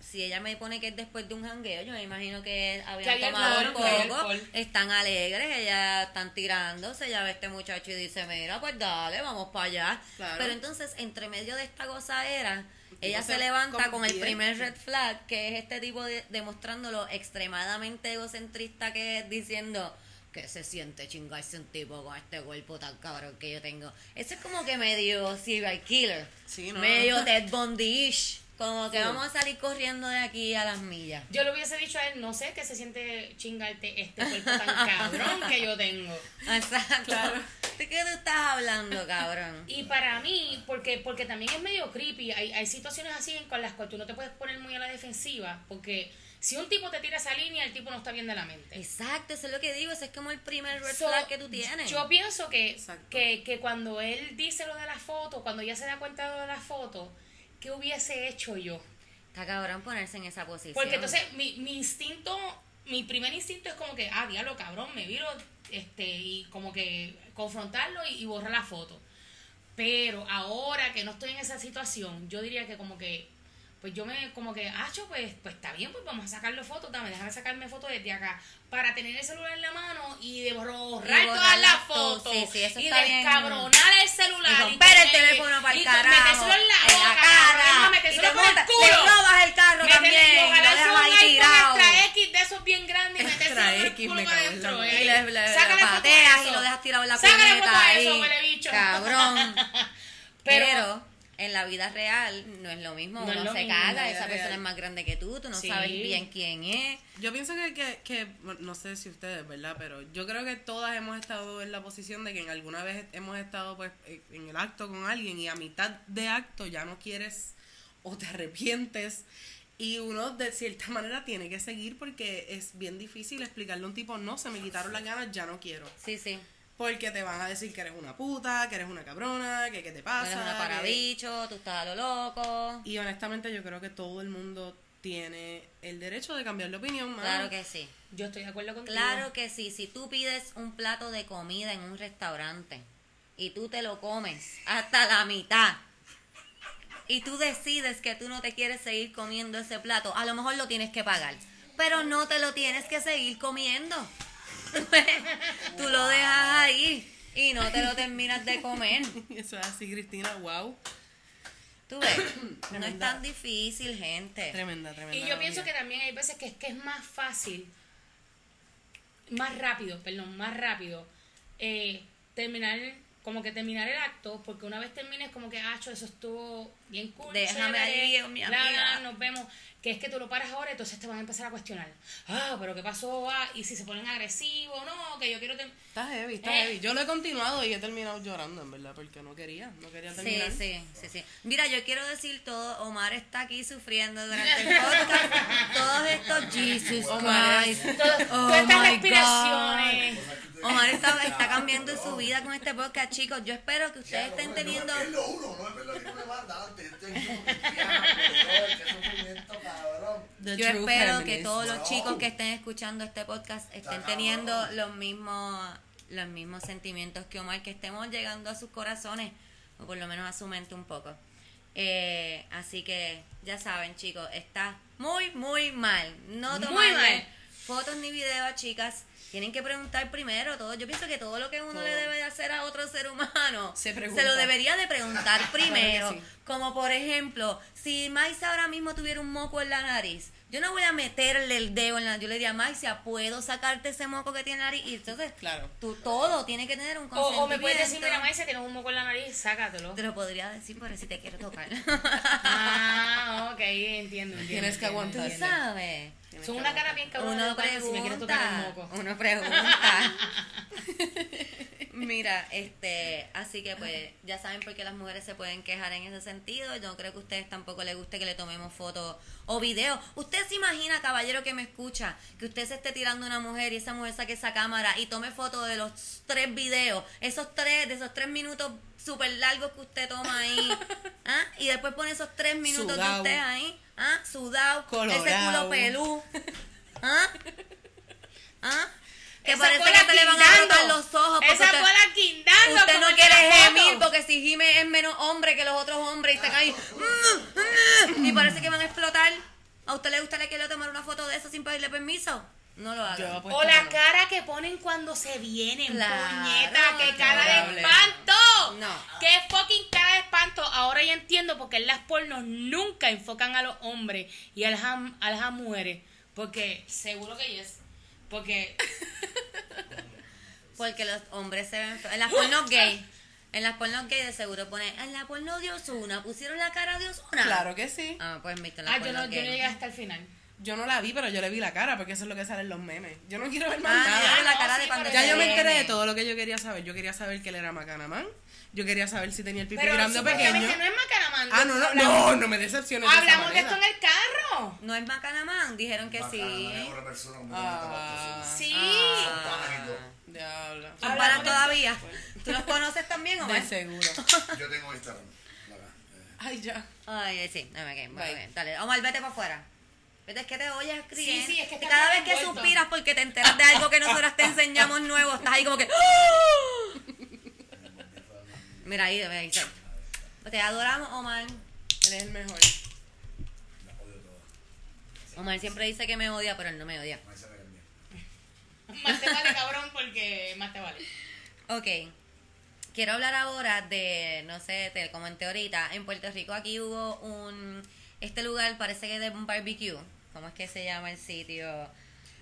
Si ella me pone que es después de un jangueo, yo me imagino que habían había tomado había poco, están alegres, ellas están tirándose, ya ve este muchacho y dice, mira, pues dale, vamos para allá. Claro. Pero entonces, entre medio de esta gozadera, ella se se levanta con el primer red flag, que es este tipo de, demostrando lo extremadamente egocentrista que es, diciendo que se siente chingarse un tipo con este cuerpo tan cabrón que yo tengo. Eso es como que medio serial killer. Sí, ¿no? Medio Ted Bundy-ish. Como que Sí. vamos a salir corriendo de aquí a las millas. Yo le hubiese dicho a él, no sé, que se siente chingarte este cuerpo tan cabrón que yo tengo. Exacto. ¿De qué tú estás hablando, cabrón? Y para mí, porque porque también es medio creepy, hay, hay situaciones así en las cuales tú no te puedes poner muy a la defensiva, porque si un tipo te tira esa línea, el tipo no está bien de la mente. Exacto, eso es lo que digo. Ese es como el primer red So, flag que tú tienes. Yo pienso que, que, que cuando él dice lo de la foto, cuando ella se da cuenta de lo de la foto, ¿qué hubiese hecho yo? Está cabrón ponerse en esa posición. Porque entonces mi, mi instinto, mi primer instinto es como que, ah, diablo, cabrón, me viro, este, y como que confrontarlo y, y borrar la foto. Pero ahora que no estoy en esa situación, yo diría que como que, pues yo me, como que, ah, pues, pues está bien, pues vamos a sacarle fotos, dame, déjame sacarme fotos desde acá, para tener el celular en la mano y de borrar, Y todas las fotos, sí, sí, eso y descabronar el celular. Y romper el teléfono para el carajo. metérselo en la en la boca, cara. metérselo te por el culo. le robas el carro Métele- también. y ojalá sea un iPhone tirado. extra X de esos bien grandes y metérselo en el culo para en adentro. la eh, Y le, le- pateas y lo dejas tirado en la Sácale foto a eso, huele bicho. Cabrón. Pero, en la vida real no es lo mismo. No Uno lo se mismo caga, esa persona real. es más grande que tú, tú no Sí. sabes bien quién es. Yo pienso que, que, que, no sé si ustedes, ¿verdad? Pero yo creo que todas hemos estado en la posición de que en alguna vez hemos estado pues en el acto con alguien y a mitad de acto ya no quieres o te arrepientes y uno de cierta manera tiene que seguir porque es bien difícil explicarle a un tipo, no, se me quitaron las ganas, ya no quiero. Sí, sí. Porque te van a decir que eres una puta, que eres una cabrona, que qué te pasa. eres una que- parabicho, tú estás a lo loco. Y honestamente yo creo que todo el mundo tiene el derecho de cambiar de opinión, mano. Claro que sí. Yo estoy de acuerdo contigo. Claro que sí. Si tú pides un plato de comida en un restaurante y tú te lo comes hasta la mitad y tú decides que tú no te quieres seguir comiendo ese plato, a lo mejor lo tienes que pagar, pero no te lo tienes que seguir comiendo. tú lo dejas ahí y no te lo terminas de comer. Eso es así, Cristina, wow. Tú ves, no es tan difícil, gente. Tremenda, tremenda. Y yo pienso que también hay veces que es que es más fácil, más rápido, perdón, más rápido, eh, terminar, como que terminar el acto, porque una vez termines como que, hacho, eso estuvo bien cool, Déjame ahí con mi bla, bla, amiga". nos vemos, que es que tú lo paras ahora, entonces te van a empezar a cuestionar, ah, pero ¿qué pasó? Ah, y si se ponen agresivos, no, que yo quiero... tem- Está heavy, está Eh. heavy. Yo lo he continuado y he terminado llorando, en verdad, porque no quería, no quería Sí, terminar. sí, sí, sí. Mira, yo quiero decir todo, Omar está aquí sufriendo durante el podcast. Todos estos Jesus Omar Christ. Todas, Oh todas estas respiraciones. Omar está, está cambiando su vida con este podcast, chicos. Yo espero que ustedes Ya, estén no, teniendo... No es verlo uno, no es antes. Es yo, espero que todos los chicos que estén escuchando este podcast estén teniendo los mismos los mismos sentimientos que Omar, que estemos llegando a sus corazones, o por lo menos a su mente un poco. Eh, así que ya saben, chicos, está muy, muy mal. No mal. fotos ni videos, chicas. Tienen que preguntar primero todo. Yo pienso que todo lo que uno Todo. le debe de hacer a otro ser humano Se lo debería de preguntar primero. Claro que sí. Como por ejemplo, si Maisa ahora mismo tuviera un moco en la nariz, yo no voy a meterle el dedo en la Yo le diría, Maisa, ¿puedo sacarte ese moco que tiene en la nariz? Y entonces, Claro. tú todo tiene que tener un consentimiento. o me puedes decir, mira, Maisa, tienes un moco en la nariz, sácatelo. Te lo podría decir, pero si te quiero tocar. Ah, ok, entiendo, entiendo. Tienes que Tú aguantar. entiendo. sabes. Son una cara bien cabrona Uno de cuenta si me quieres tocar el pregunta. moco. Uno pregunta. Mira, este, así que pues ya saben por qué las mujeres se pueden quejar en ese sentido. Yo creo que a ustedes tampoco les guste que le tomemos fotos o videos. Usted se imagina, caballero que me escucha, que usted se esté tirando una mujer y esa mujer saque esa cámara y tome fotos de los tres videos, esos tres, de esos tres minutos súper largos que usted toma ahí, ¿ah? y después pone esos tres minutos Sudao. de usted ahí, ¿ah? sudado, ese Colorado. culo pelú, ¿ah? ¿Ah? Que Esa parece cola que se le van a brotar los ojos. Esa usted- cola guindando. Usted no quiere gemir porque si gime es menos hombre que los otros hombres y está ahí. "Mm, Y parece que van a explotar. ¿A usted le gustaría que le tomara una foto de eso sin pedirle permiso? No lo haga. O la no. cara que ponen cuando se vienen, Claro, puñeta, qué cara de espanto. No. Qué fucking cara de espanto. Ahora ya entiendo porque en las pornos nunca enfocan a los hombres y a las, am- a las mujeres. Porque seguro que yes. Porque Porque los hombres se ven feos. En las pornos gay. En las pornos gay de seguro pone. En la porno de Osuna. ¿Pusieron la cara de Osuna? Claro que sí. Ah, pues viste, en las ah, yo no, yo no llegué hasta el final. Yo no la vi, pero yo le vi la cara, porque eso es lo que sale en los memes. Yo no quiero ver más Ah, nada. yo veo la no, cara sí, de cuando Ya yo me enteré de todo lo que yo quería saber. Yo quería saber que él era macanamán. Yo quería saber si tenía el pipi Pero grande o pequeño. no es Macanamán. Ah, no, no, Hablamos- no, no me decepciones de esa Hablamos de esto en el carro. No es Macanamán. Dijeron que sí. Bacana, es una persona muy Ah. Sí. Todo. Diablo. ¿Son Hablamos de- todavía? ¿Tú los conoces también, Omar? De seguro. Yo tengo Instagram. eh. Ay, ya. Ay, sí, no me bien, dale. Omar, vete para afuera. Vete, es que te oyes escribiendo. Sí, sí, es que y cada vez que envuelto. suspiras porque te enteras de algo que nosotras te enseñamos nuevo, estás ahí como que. Mira ahí, ve ahí. Te adoramos, Omar. Él es el mejor. La odio. Omar siempre dice que me odia, pero él no me odia. Más te vale, cabrón, porque más te vale. Ok. Quiero hablar ahora de, no sé, te comenté ahorita, en Puerto Rico aquí hubo un, este lugar parece que es de un barbecue, ¿cómo es que se llama el sitio?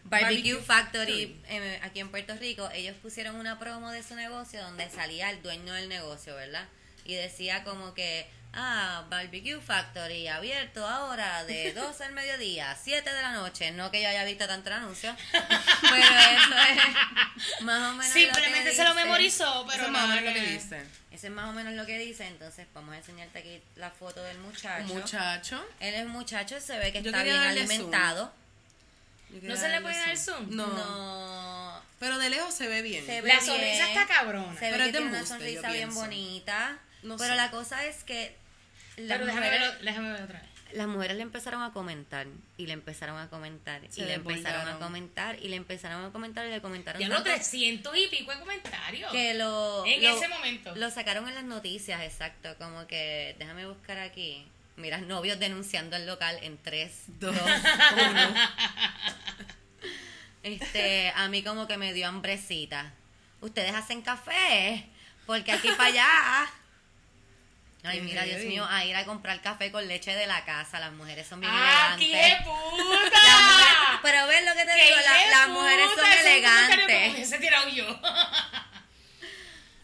Barbecue, Factory, eh, aquí en Puerto Rico, ellos pusieron una promo de su negocio donde salía el dueño del negocio, ¿verdad? Y decía como que, ah, Barbecue Factory abierto ahora de 12 al mediodía, 7 de la noche, no que yo haya visto tanto el anuncio, pero eso es más o menos lo que Simplemente se lo memorizó, pero Eso es más o menos lo que dice. Eso es más o menos lo que dice, entonces vamos a enseñarte aquí la foto del muchacho. Muchacho. Él es muchacho, se ve que Yo está bien zoom. ¿No se le puede dar zoom? No. No. Pero de lejos se ve bien. Se ve La bien, sonrisa está cabrona. Se ve Pero que es de tiene una embuste, sonrisa bien bonita. No pero sé. la cosa es que las Pero déjame mujeres, verlo, déjame verlo otra vez. las mujeres le empezaron a comentar y le empezaron a comentar Se y le empezaron a comentar y le empezaron a comentar y le comentaron Ya los tanto 300 y pico de comentarios. que lo En lo- ese momento. lo sacaron en las noticias exacto como que déjame buscar aquí mira novios denunciando el local en 3 2 Dos, 1 este a mí como que me dio hambrecita ustedes hacen café porque aquí para allá Ay, Qué mira, Dios mío, a ir a comprar café con leche de la casa. Las mujeres son bien ¡Ah, qué elegantes. puta! Las mujeres- pero ves lo que te ¡Qué digo, la- las mujeres son es elegantes. hubiese tirado yo.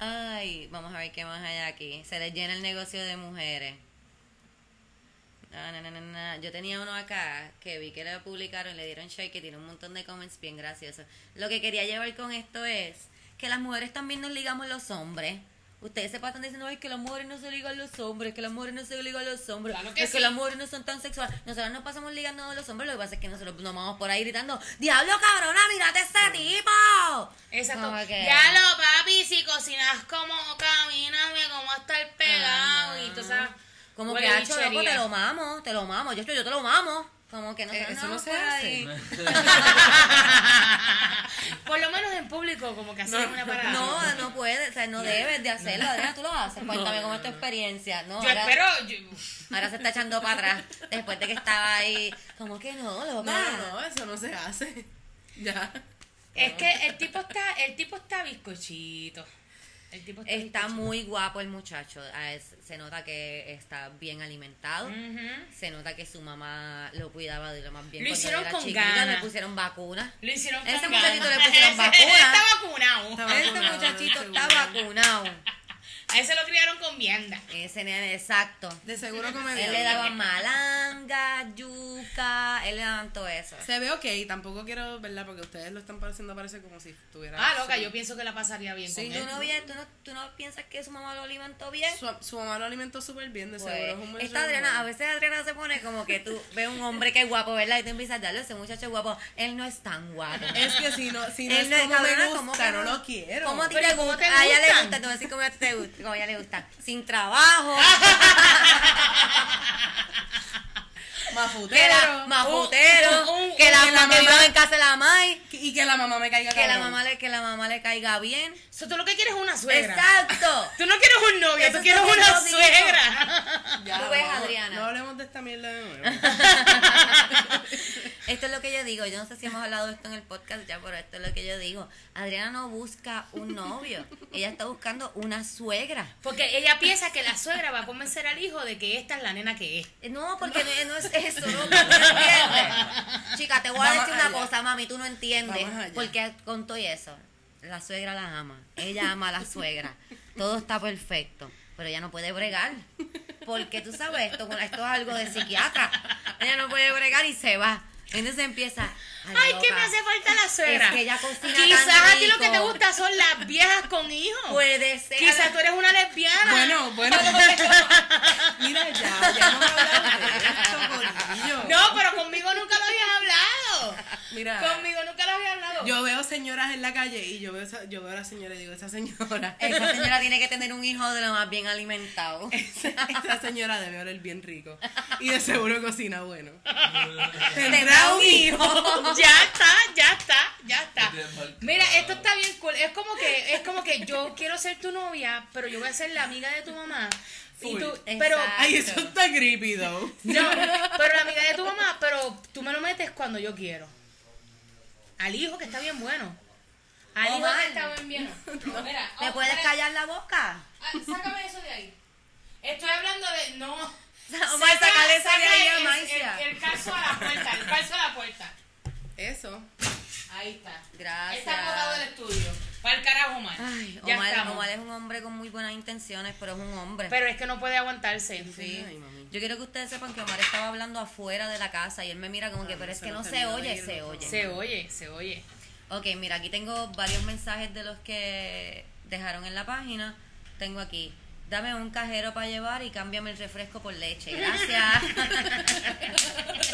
Ay, vamos a ver qué más hay aquí. Se les llena el negocio de mujeres. Na, na, na. Yo tenía uno acá que vi que lo publicaron, le dieron share, que tiene un montón de comments bien graciosos. Lo que quería llevar con esto es que las mujeres también nos ligamos los hombres. Ustedes se pasan diciendo, ay, que las mujeres no se ligan los hombres, que las mujeres no se ligan los hombres, Claro que es sí. que las mujeres no son tan sexuales. Nosotros nos pasamos ligando a los hombres, lo que pasa es que nosotros nos vamos por ahí gritando, diablo cabrona, mírate ese tipo. Exacto. Como que- Ya lo, papi, si cocinas como camíname, como estar pegado Ajá. y tú sabes. Como huele que, hacho, loco, te lo mamo, te lo mamo, yo, yo te lo mamo. Como que no Eh, eso no se por hace. ahí. Por lo menos en público, como que hacen una parada. No, no puedes, o sea, no debes de hacerlo. Adriana, tú lo haces. Cuéntame cómo es tu experiencia. No, Yo ahora, espero. yo- ahora se está echando para atrás. Después de que estaba ahí, como que no, loca. No, no, eso no se hace. Ya. es que el tipo está, el tipo está bizcochito. El tipo está, Está muy guapo el muchacho. Ah, Se nota que está bien alimentado. Ujú. Se nota que su mamá lo cuidaba de lo más bien. Lo hicieron era con ganas. Le pusieron vacunas. Lo hicieron Ese con muchachito ganas. le pusieron Ese- vacuna. Está vacunado. Este muchachito está vacunado. A ese lo criaron con vianda. Ese nene, exacto. De seguro Él comediante. le daban malanga, yuca, él le daban todo eso. Se ve ok, tampoco quiero, ¿verdad? Porque ustedes lo están pareciendo parece como si estuviera... Ah, loca, su- yo pienso que la pasaría bien Sí. con ¿Tú él. no, vi- tú, no, ¿Tú no piensas que su mamá lo alimentó bien? Su, su mamá lo alimentó súper bien, de Pues, seguro. Es un buen esta Adriana, a veces Adriana se pone como que tú ves un hombre que es guapo, ¿verdad? Y tú empiezas a darle ese muchacho es guapo. Él no es tan guapo. Es que si no, si no Él es como me gusta, ¿cómo que no lo quiero. ¿Cómo a ti Pero te ¿cómo gusta? te A ella le gusta, te voy a decir cómo a ti te gusta, cómo a ella le gusta. Sin trabajo, Mafutero. que la, mafutero, que la, que la mamá- viva en casa de la mai, Y que la mamá me caiga que la mamá le, que la mamá le caiga bien. So, tú lo que quieres es una suegra. Exacto. Tú no quieres un novio, Eso tú es quieres una suegra. Ya, Tú ves, Adriana. No hablemos de esta mierda de nuevo. Esto es lo que yo digo. Yo no sé si hemos hablado de esto en el podcast ya, pero esto es lo que yo digo. Adriana no busca un novio. Ella está buscando una suegra. Porque ella piensa que la suegra va a convencer al hijo de que esta es la nena que es. No, porque no, no es eso, no, no entiendes. Chica, te voy a Vamos decir una allá. cosa, mami, tú no entiendes. Porque con todo eso, la suegra la ama. Ella ama a la suegra. Todo está perfecto. Pero ella no puede bregar. Porque tú sabes, esto, esto es algo de psiquiatra. Ella no puede bregar y se va. Entonces empieza. Ay, que loca, me hace falta la suegra. Es que ella cocina Quizás tan a ti lo que te gusta son las viejas con hijos. Puede ser. Quizás tú eres una lesbiana. bueno, bueno. Mira, ya, ya hemos hablado de esto. No, pero conmigo nunca lo habías hablado. Mira, Conmigo nunca lo habías hablado. yo veo señoras en la calle y yo veo, esa- yo veo a la señora y digo, esa señora, Esa señora tiene que tener un hijo de lo más bien alimentado. esa señora debe oler bien rico. Y de seguro cocina bueno. Tendrá un hijo. ya está, ya está, ya está. Mira, esto está bien cool. Es como que, es como que yo quiero ser tu novia, pero yo voy a ser la amiga de tu mamá. Y tú, pero. Ay, eso está creepy, though. no, pero la amiga de tu mamá, pero tú me lo metes cuando yo quiero. Al hijo que está bien bueno. Al hijo Omar. que está bien bueno. Mira, ¿Me oh, puedes espera. callar la boca? Ah, sácame eso de ahí. Estoy hablando de. No. Vamos a sacarle eso de saca ahí a el-. El, el calzo a la puerta, el calzo a la puerta. Eso. Ahí está. Gracias. Está botado del estudio. Para el carajo, Omar. Ay, ya Omar. Omar es un hombre con muy buenas intenciones, pero es un hombre. Pero es que no puede aguantarse. sí. Ay, mami. Yo quiero que ustedes sepan que Omar estaba hablando afuera de la casa y él me mira como que, pero es que no se oye, se oye. Se oye, se oye. Ok, mira, aquí tengo varios mensajes de los que dejaron en la página. Tengo aquí, dame un cajero para llevar y cámbiame el refresco por leche. Gracias.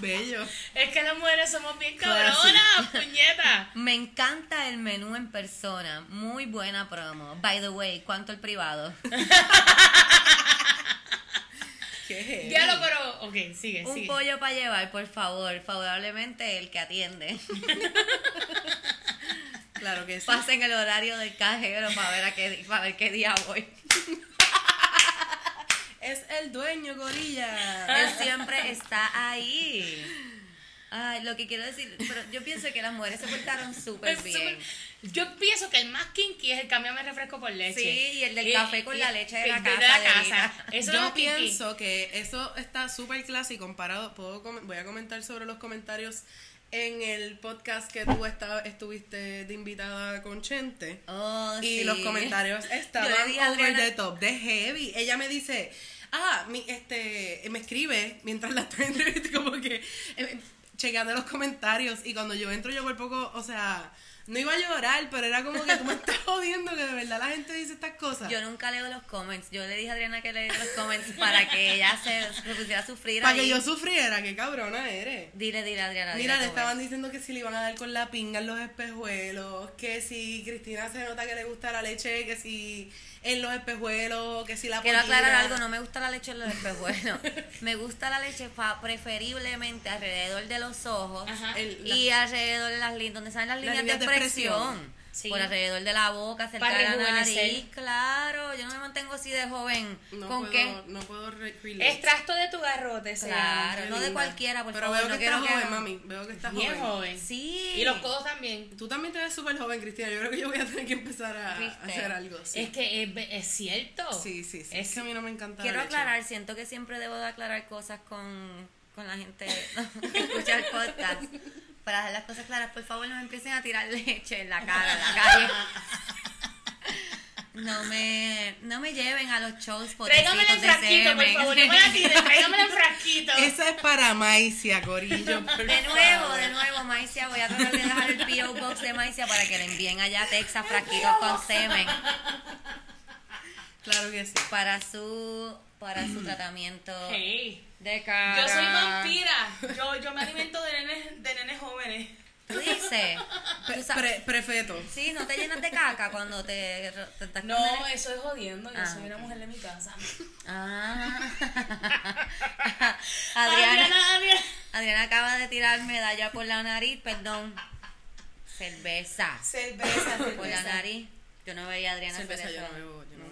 Bello. Es que las mujeres somos bien cabronas, puñeta. Me encanta el menú en persona. Muy buena promo. By the way, ¿cuánto el privado? Diablo, pero. Ok, sigue, Un sigue. pollo para llevar, por favor. Favorablemente el que atiende. Claro que sí. Pasen el horario del cajero para ver a qué, para ver qué día voy. Es el dueño, gorilla. Él siempre está ahí. Ay, lo que quiero decir, pero yo pienso que las mujeres se portaron súper bien. Yo pienso que el más kinky es el cambiarme refresco por leche. Sí, y el del café con la leche de la casa, De la casa. Eso Yo kinky. pienso que eso está súper clase y comparado. Puedo com- voy a comentar sobre los comentarios en el podcast que tú estaba, estuviste de invitada con Chente. Oh, Y sí. los comentarios estaban over the top, de heavy. Ella me dice, ah, mi, este, me escribe mientras la estoy entrevistando, como que eh, checando los comentarios. Y cuando yo entro, yo por poco, o sea, no iba a llorar, pero era como que tú me estás jodiendo que de verdad la gente dice estas cosas. Yo nunca leo los comments. Yo le dije a Adriana que leyera los comments para que ella se, se pusiera a sufrir. Para ahí. que yo sufriera, qué cabrona eres. Dile, dile, Adriana. Mira, le estaban es. diciendo que si le iban a dar con la pinga en los espejuelos, que si Cristina se nota que le gusta la leche, que si en los espejuelos, que si la Quiero aclarar algo, no me gusta la leche en los espejuelos. me gusta la leche preferiblemente alrededor de los ojos Ajá. El- y alrededor de las líneas, donde salen las líneas, de expresión. Sí. Por alrededor de la boca, cerca de la nariz, claro. Yo no me mantengo así de joven. No ¿Con puedo, qué? No puedo. Extracto de tu garrote. Claro, no de cualquiera, por Pero favor. veo no que quiero estás que- joven, mami. Veo que estás Bien joven. joven. Sí. Y los codos también. Tú también te ves súper joven, Cristina. Yo creo que yo voy a tener que empezar a, a hacer algo. Sí, Es que es, es cierto. sí, sí. sí. Es- Es que a mí no me encanta Quiero aclarar, siento que siempre debo de aclarar cosas con, con la gente que escucha el podcast. Para dejar las cosas claras, por favor no me empiecen a tirar leche en la cara, en la calle. No me, no me lleven a los shows en potecitos de frasquito, por favor. No me en frasquito. Esa es para Maicia, Corillo. por De nuevo, favor. de nuevo, Maicia, voy a tratar de dejar el P.O. Box de Maicia para que le envíen allá a Texas frasquitos con semen Claro que sí. para su, para su tratamiento Hey. de cara. Yo soy vampira. Yo, yo me alimento de nenes, de nenes jóvenes. ¿Tú dices? Pre- ¿Tú sa- pre- prefeto. Sí, no te llenas de caca cuando te, te No, eso es jodiendo. Yo Ah, soy una mujer de mi casa. Ah. Adriana, Adriana, Adriana. Adriana acaba de tirar medalla por la nariz, perdón. Cerveza. Cerveza, Por la cerveza. nariz. Yo no veía a Adriana hacer Cerveza yo no bebo, yo no.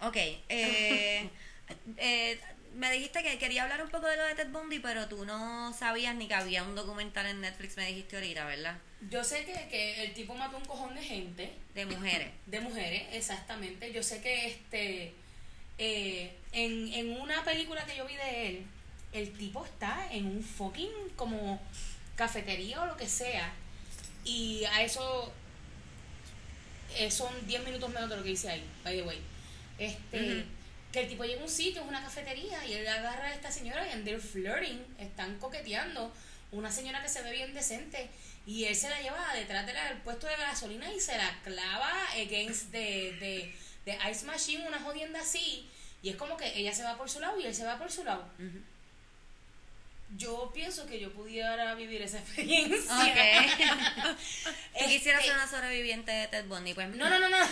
Ok, eh, eh, me dijiste que quería hablar un poco de lo de Ted Bundy, pero tú no sabías ni que había un documental en Netflix, me dijiste ahorita, ¿verdad? Yo sé que, que el tipo mató un cojón de gente, De mujeres. de mujeres, exactamente. Yo sé que este eh, en, en una película que yo vi de él, el tipo está en un fucking como cafetería o lo que sea. Y a eso eh, son 10 minutos menos de lo que dice ahí, by the way. Este, que el tipo llega a un sitio, es una cafetería, y él agarra a esta señora y and they're flirting, están coqueteando. Una señora que se ve bien decente, y él se la lleva detrás del puesto de gasolina y se la clava against de, de, de Ice Machine, una jodienda así. Y es como que ella se va por su lado y él se va por su lado. Yo pienso que yo pudiera vivir esa experiencia. Ok. ¿Tú quisieras Este, ser una sobreviviente de Ted Bundy? Pues, No, no, no, no.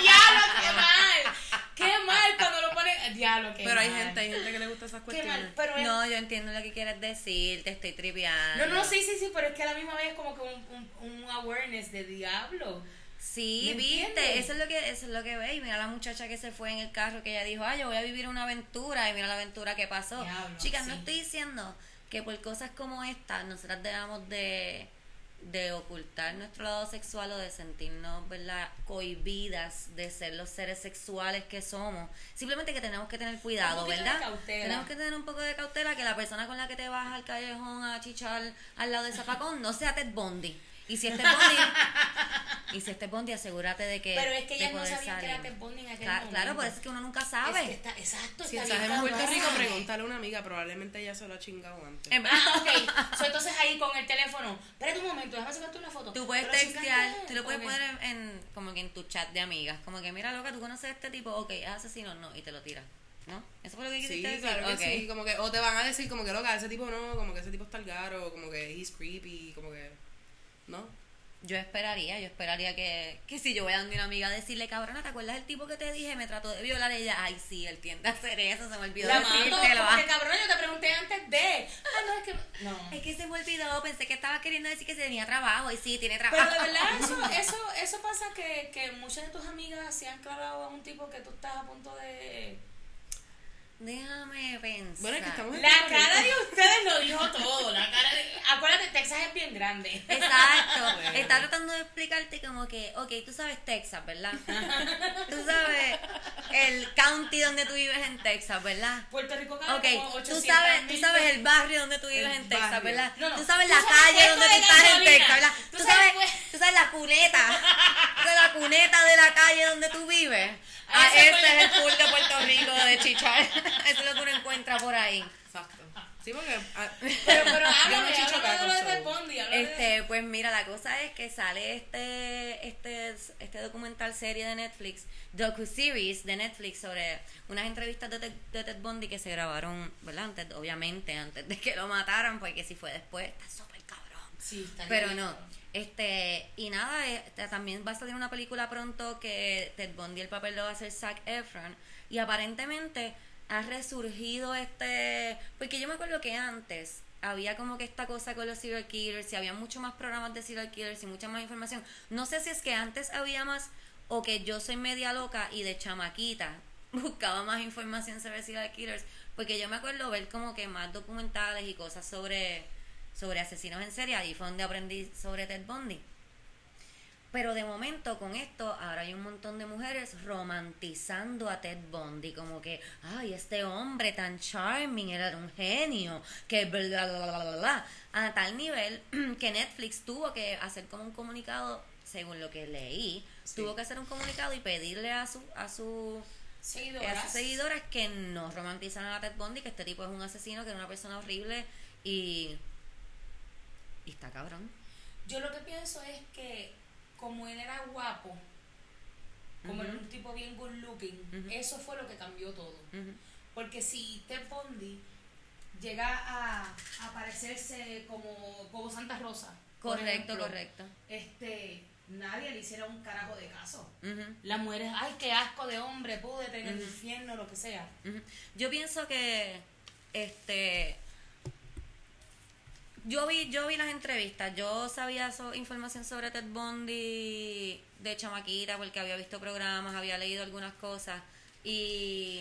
Diablo, qué mal. Qué mal cuando lo pone. Diablo, qué Pero hay mal. gente, hay gente que le gusta esas Qué cuestiones. mal. Pero es- No, yo entiendo lo que quieres decir, te estoy triviando. No, no, sí, sí, sí, pero es que a la misma vez es como que un, un, un awareness de diablo. Sí, ¿Me viste, eso es lo que eso es lo que ve y mira la muchacha que se fue en el carro que ella dijo, "Ah, yo voy a vivir una aventura" y mira la aventura que pasó. Diablo, Chicas, no estoy diciendo que por cosas como esta nosotras debamos de de ocultar nuestro lado sexual o de sentirnos, ¿verdad?, cohibidas de ser los seres sexuales que somos. Simplemente que tenemos que tener cuidado, ¿verdad? Tenemos que tener un poco de cautela que la persona con la que te vas al callejón a chichar al lado de Zafacón no sea Ted Bundy. Y si es Ted Bundy, y si es Ted Bundy, asegúrate de que Pero es que ellas no sabían que era. Ted Bundy en aquel Cla- momento. Claro, por eso es que uno nunca sabe. Es que está, exacto, Si está estás bien en Puerto. Rico, pregúntale a una amiga, probablemente ella se lo ha chingado antes. Ah, ok. So, entonces ahí con el teléfono, espérate un momento, déjame sacarte una foto. Tú puedes textear, tú lo puedes Ok. poner en, en- como que en tu chat de amigas, como que mira loca, tú conoces a este tipo, ok, es asesino, no, y te lo tiras. ¿No? ¿Eso fue lo que Sí, quisiste decir? claro que Ok. sí, como que, o te van a decir como que loca, ese tipo no, como que ese tipo está al garo, como que he's creepy, como que, ¿no? Yo esperaría, yo esperaría que, que si yo voy a donde una amiga a decirle, cabrona, ¿te acuerdas del tipo que te dije? Me trató de violar ella. Ay, sí, él tiende a hacer eso, se me olvidó La decírtelo. porque cabrón, yo te pregunté antes de. Ah, no, es que. No. Es que se me olvidó, pensé que estaba queriendo decir que se tenía trabajo. Y sí, tiene trabajo. Pero de verdad, eso, eso, eso pasa que, que muchas de tus amigas se han clavado a un tipo que tú estás a punto de. Déjame pensar. Bueno, es que estamos La cara Rico. de ustedes lo dijo todo. La cara de... Acuérdate, Texas es bien grande. Exacto. Bueno. Está tratando de explicarte como que, ok, tú sabes Texas, ¿verdad? tú sabes el county donde tú vives en Texas, ¿verdad? Puerto Rico cabe Ok, como tú 800 sabes, tú sabes el barrio donde tú vives El en Texas, barrio. ¿verdad? No, no. Tú sabes Tú la sabes calle donde de tú estás en. Texas, ¿verdad? Tú Tú sabes pues- tú sabes la cuneta, tú sabes la cuneta de la calle donde tú vives. Ah, ese es el pool de Puerto Rico de Chichar. Eso es lo que uno encuentra por ahí. Exacto. Sí, porque... ah, Pero, pero háblame, chicho háblame de lo de Ted de- Este, pues mira, la cosa es que sale este, este, este documental serie de Netflix, docu-series de Netflix sobre unas entrevistas de Ted, de Ted Bundy que se grabaron, ¿verdad? Antes, obviamente, antes de que lo mataran, porque si fue después, está súper cabrón. Sí, está Pero bien. no, este, y nada, este, también va a salir una película pronto que Ted Bundy el papel lo va a hacer Zac Efron, y aparentemente ha resurgido este, porque yo me acuerdo que antes había como que esta cosa con los serial killers, y había mucho más programas de serial killers y mucha más información. No sé si es que antes había más o que yo soy media loca y de chamaquita buscaba más información sobre serial killers, porque yo me acuerdo ver como que más documentales y cosas sobre sobre asesinos en serie, ahí fue donde aprendí sobre Ted Bundy. Pero de momento con esto, ahora hay un montón de mujeres romantizando a Ted Bundy, como que, ay, este hombre tan charming, era un genio, que bla, bla, bla, bla, bla, bla", a tal nivel que Netflix tuvo que hacer como un comunicado, según lo que leí, tuvo que hacer un comunicado y pedirle a su, a su a Seguidoras. sus seguidoras que no romantizaran a Ted Bundy, que este tipo es un asesino, que era una persona horrible y. Y está cabrón. Yo lo que pienso es que como él era guapo, como era un tipo bien good looking, eso fue lo que cambió todo. Porque si Ted Bundy llega a, a parecerse como, como Santa Rosa, Correcto, ejemplo, correcto. este nadie le hiciera un carajo de caso. Las mujeres, ay, qué asco de hombre, púdete en el infierno, lo que sea. Yo pienso que. Este. Yo vi, yo vi las entrevistas, yo sabía so- información sobre Ted Bundy de chamaquita porque había visto programas, había leído algunas cosas y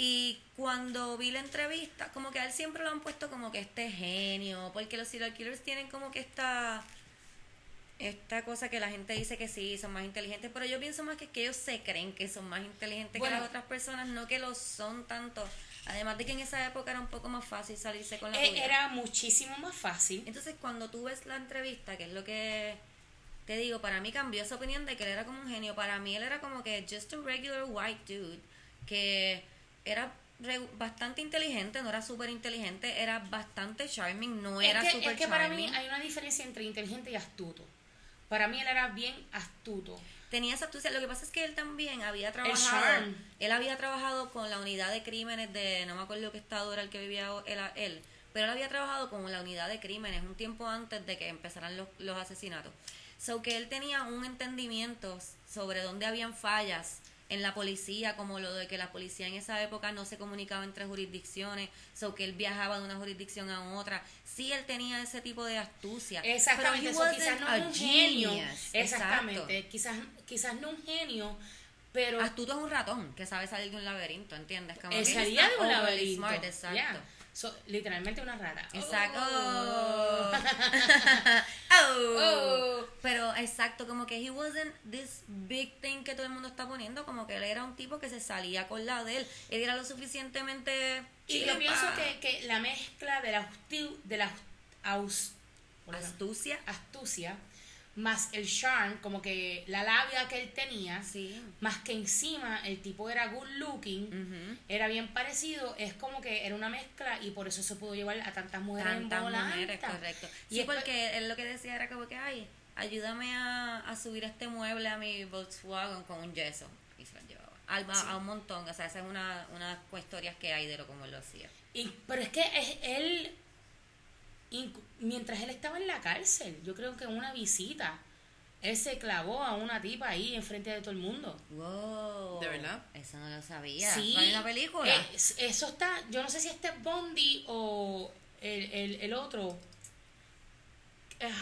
y cuando vi la entrevista, como que a él siempre lo han puesto como que este genio, porque los serial killers tienen como que esta esta cosa que la gente dice que sí, son más inteligentes, pero yo pienso más que, que ellos se creen que son más inteligentes Bueno. que las otras personas, no que lo son tanto. Además de que en esa época era un poco más fácil salirse con la Eh, tuya. era muchísimo más fácil. Entonces, cuando tú ves la entrevista, que es lo que te digo, para mí cambió esa opinión de que él era como un genio. Para mí él era como que just a regular white dude, que era bastante inteligente, no era súper inteligente, era bastante charming, no era es súper es que para mí charming. hay una diferencia entre inteligente y astuto. Para mí él era bien astuto. Tenía esa astucia. Lo que pasa es que él también había trabajado. Él había trabajado con la unidad de crímenes de. No me acuerdo qué estado era el que vivía él. él, pero él había trabajado con la unidad de crímenes un tiempo antes de que empezaran los, los asesinatos. So que él tenía un entendimiento sobre dónde habían fallas en la policía, como lo de que la policía en esa época no se comunicaba entre jurisdicciones, so que él viajaba de una jurisdicción a otra. Sí, él tenía ese tipo de astucia. Exactamente, pero quizás no un genio. genius. Exactamente, Exacto. quizás, quizás no un genio, pero Astuto es un ratón que sabe salir de un laberinto, ¿entiendes? Como él que salía de un laberinto. smart, exacto. Yeah. So, literalmente una rara. Exacto. Oh. Oh. Oh. Pero exacto, como que he wasn't this big thing que todo el mundo está poniendo, como que él era un tipo que se salía con la de él. Él era lo suficientemente Y yo pienso que, que la mezcla de la, de la aus- astucia. astucia más el charm, como que la labia que él tenía, Sí. más que encima el tipo era good looking, Ujú. era bien parecido, es como que era una mezcla y por eso se pudo llevar a tantas mujeres Tantas en bola mujeres, alta. correcto. Y Sí, después- porque él lo que decía era como que, ay, ayúdame a, a subir este mueble a mi Volkswagen con un yeso. Y se lo llevaba. al- a, a un montón. O sea, esa es una, una historias que hay de lo como él lo hacía. Y, pero es que es- él, mientras él estaba en la cárcel, yo creo que en una visita, él se clavó a una tipa ahí enfrente de todo el mundo. Wow. ¿De verdad? Eso no lo sabía. Sí. ¿Cuál es la película? Es- eso está, yo no sé si este es Bondi o el, el, el otro.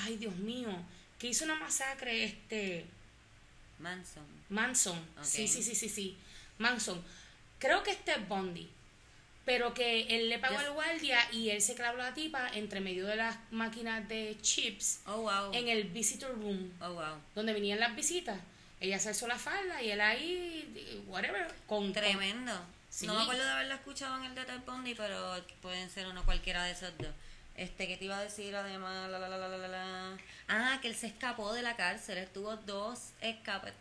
Ay, Dios mío. Que hizo una masacre, este. Manson. Manson. Sí, sí, sí, sí, sí. Manson. Creo que este es Bondi. Pero que él le pagó al guardia y él se clavó a la tipa entre medio de las máquinas de chips Oh, wow. en el visitor room Oh, wow. donde venían las visitas. Ella se alzó la falda y él ahí, whatever, con... Tremendo. Sí. No me acuerdo de haberlo escuchado en el de Ted Bundy, pero pueden ser uno cualquiera de esos dos. Este, ¿qué te iba a decir además? La, la, la, la, la, la, la. Ah, que él se escapó de la cárcel. Él tuvo dos escapes,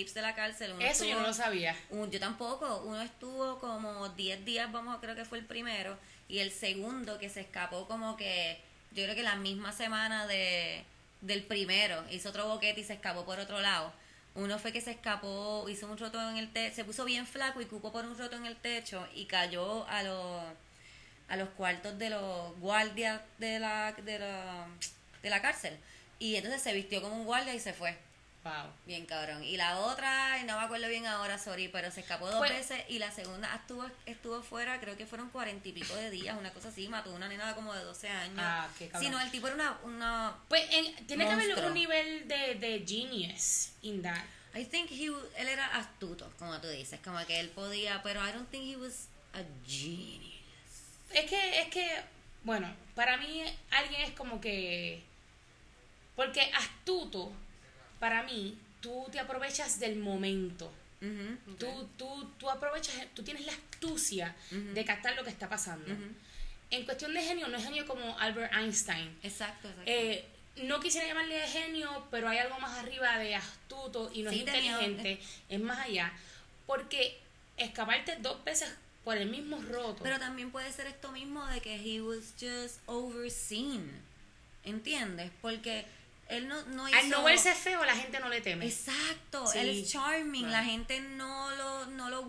escapes de la cárcel. Uno Eso yo no lo sabía. un- yo tampoco. Uno estuvo como 10 días, vamos, creo que fue el primero. Y el segundo que se escapó como que, yo creo que la misma semana de, del primero. Hizo otro boquete y se escapó por otro lado. Uno fue que se escapó, hizo un roto en el techo, se puso bien flaco y cupo por un roto en el techo y cayó a los a los cuartos de los guardias de la, de la, de la cárcel. Y entonces se vistió como un guardia y se fue. Wow. Bien cabrón. Y la otra, no me acuerdo bien ahora, sorry, pero se escapó dos Pues- veces y la segunda estuvo, estuvo fuera, creo que fueron cuarenta y pico de días, una cosa así, mató a una nena como de 12 años. Ah, qué cabrón. Si no, el tipo era una, una Pues en- tiene que haber un nivel de, de genius in that. I think he, él era astuto, como tú dices, como que él podía, pero I don't think he was a genius. Es que, es que, bueno, para mí alguien es como que... Porque astuto, para mí, tú te aprovechas del momento. Ujú. Tú, tú, tú aprovechas, tú tienes la astucia de captar lo que está pasando. En cuestión de genio, no es genio como Albert Einstein. Exacto, exacto. Eh, no quisiera llamarle de genio, pero hay algo más arriba de astuto y no Sí, es inteligente, es más allá. Porque escaparte dos veces por el mismo roto. Pero también puede ser esto mismo de que he was just overseen. ¿Entiendes? Porque él no, no hizo... Al no verse feo, la gente no le teme. Exacto, Sí. él es charming, la gente no lo, no lo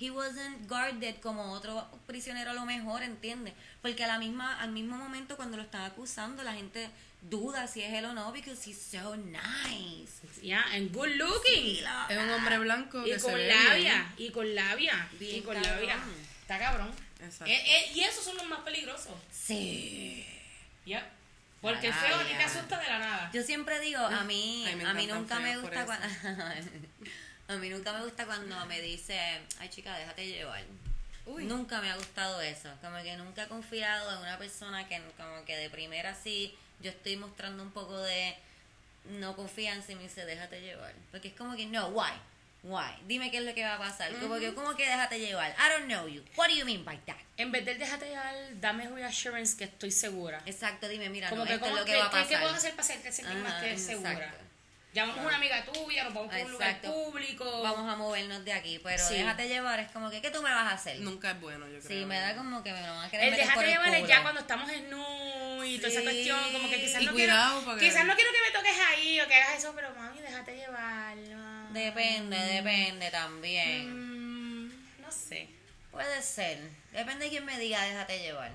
he wasn't guarded como otro prisionero a lo mejor, ¿entiendes? Porque a la misma, al mismo momento cuando lo están acusando, la gente duda si es él o no, because he's so nice. Ya, and good looking. Sí, Es un hombre blanco y que se con ve labia, y con labia, Bien y con cabrón. labia. Está cabrón. Exacto. Eh, eh, y esos son los más peligrosos. Sí. Ya. Porque el feo ti te asusta de la nada. Yo siempre digo, a mí, Ay, me a mí nunca me gusta cuando, a mí nunca me gusta cuando me dice, ay chica, déjate llevar. Nunca me ha gustado eso, como que nunca he confiado en una persona que como que de primera sí, yo estoy mostrando un poco de no confianza y me dice, déjate llevar. Porque es como que, no, why? Why? Dime qué es lo que va a pasar. Como que, ¿cómo que déjate llevar? I don't know you. What do you mean by that? En vez de déjate llevar, dame reassurance que estoy segura. Exacto, dime, mira, Como no, que, esto es ¿cómo lo que que- va a qué- pasar. ¿Qué puedo hacer para hacerte sentir más que segura? exacto. Llamamos a una amiga tuya, nos vamos a un lugar público. Vamos a movernos de aquí, pero Sí. déjate llevar, es como que, ¿qué tú me vas a hacer? Nunca es bueno, yo creo. Sí, me da como que me lo van a querer El meter por déjate el llevar es ya cuando estamos en nu y toda esa cuestión, como que quizás Y no cuidado, quiero, porque- quizás no quiero que me toques ahí o que hagas eso, pero mami, déjate llevar. Depende, depende también. Mm, no sé. Puede ser. Depende de quién me diga, déjate llevar.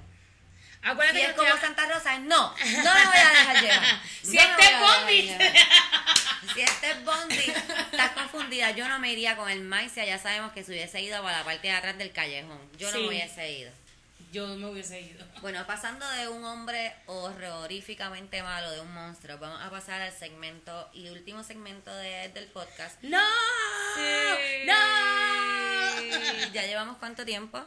Acuérdate Si que es como Santa Rosa, no, no me voy a dejar llevar. Si No este dejar Bondi. Si este es Bondi, estás confundida. Yo no me iría con el maíz, ya sabemos que se hubiese ido para la parte de atrás del callejón. Yo no me hubiese ido. Yo me hubiese ido. Bueno, pasando de un hombre horroríficamente malo, de un monstruo, vamos a pasar al segmento y último segmento de- del podcast. ¡No! ¡No! ¿Ya llevamos cuánto tiempo?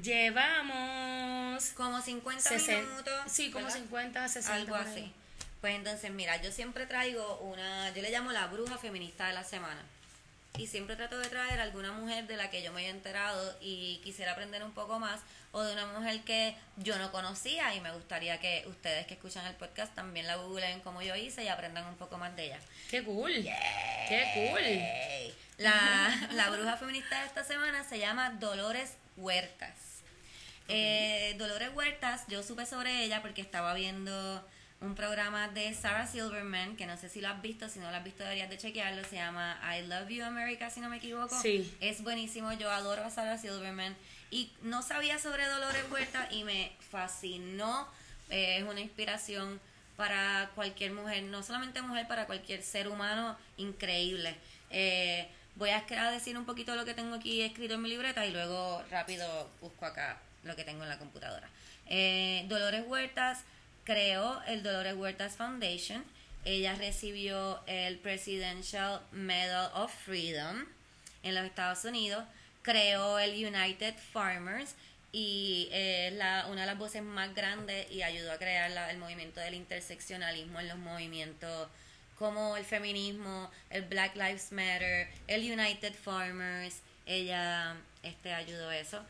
Llevamos Como 50 Sesen- minutos. Sí, como ¿verdad? 50, 60. Algo así. Pues entonces, mira, yo siempre traigo una, yo le llamo la bruja feminista de la semana. Y siempre trato de traer alguna mujer de la que yo me haya enterado y quisiera aprender un poco más, o de una mujer que yo no conocía y me gustaría que ustedes que escuchan el podcast también la googleen como yo hice y aprendan un poco más de ella. ¡Qué cool! ¡Qué cool! La, la bruja feminista de esta semana se llama Dolores Huertas. Eh, Dolores Huertas, yo supe sobre ella porque estaba viendo un programa de Sarah Silverman, que no sé si lo has visto, si no lo has visto deberías de chequearlo, se llama I Love You America, si no me equivoco. Sí. Es buenísimo, yo adoro a Sarah Silverman y no sabía sobre Dolores Huerta y me fascinó, Eh, es una inspiración para cualquier mujer, no solamente mujer, para cualquier ser humano, increíble. Eh, voy a, a decir un poquito lo que tengo aquí escrito en mi libreta y luego rápido busco acá lo que tengo en la computadora. Eh, Dolores Huertas creó el Dolores Huertas Foundation. Ella recibió el Presidential Medal of Freedom en los Estados Unidos. Creó el United Farmers y es la, una de las voces más grandes y ayudó a crear la- el movimiento del interseccionalismo en los movimientos como el feminismo, el Black Lives Matter, el United Farmers, ella este ayudó eso.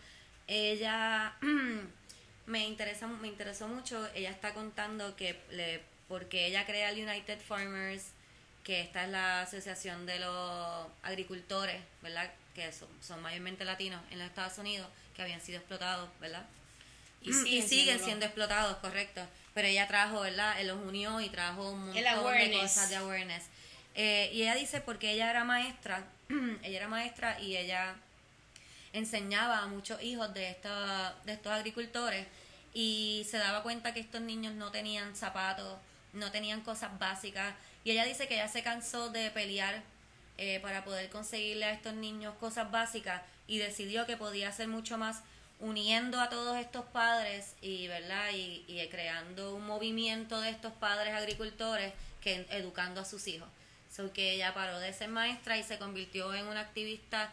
Ella me interesa me interesó mucho, ella está contando que le, porque ella crea el United Farmers, que esta es la asociación de los agricultores, ¿verdad? Que son, son mayormente latinos en los Estados Unidos, que habían sido explotados, ¿verdad? Y Y siguen siendo explotados, correcto. Pero ella trajo, ¿verdad? Él los unió y trajo un montón de cosas de awareness. Eh, y ella dice porque ella era maestra, ella era maestra y ella enseñaba a muchos hijos de, esta, de estos agricultores y se daba cuenta que estos niños no tenían zapatos, no tenían cosas básicas. Y ella dice que ella se cansó de pelear eh, para poder conseguirle a estos niños cosas básicas y decidió que podía hacer mucho más uniendo a todos estos padres y verdad y, y creando un movimiento de estos padres agricultores que educando a sus hijos. So que ella paró de ser maestra y se convirtió en una activista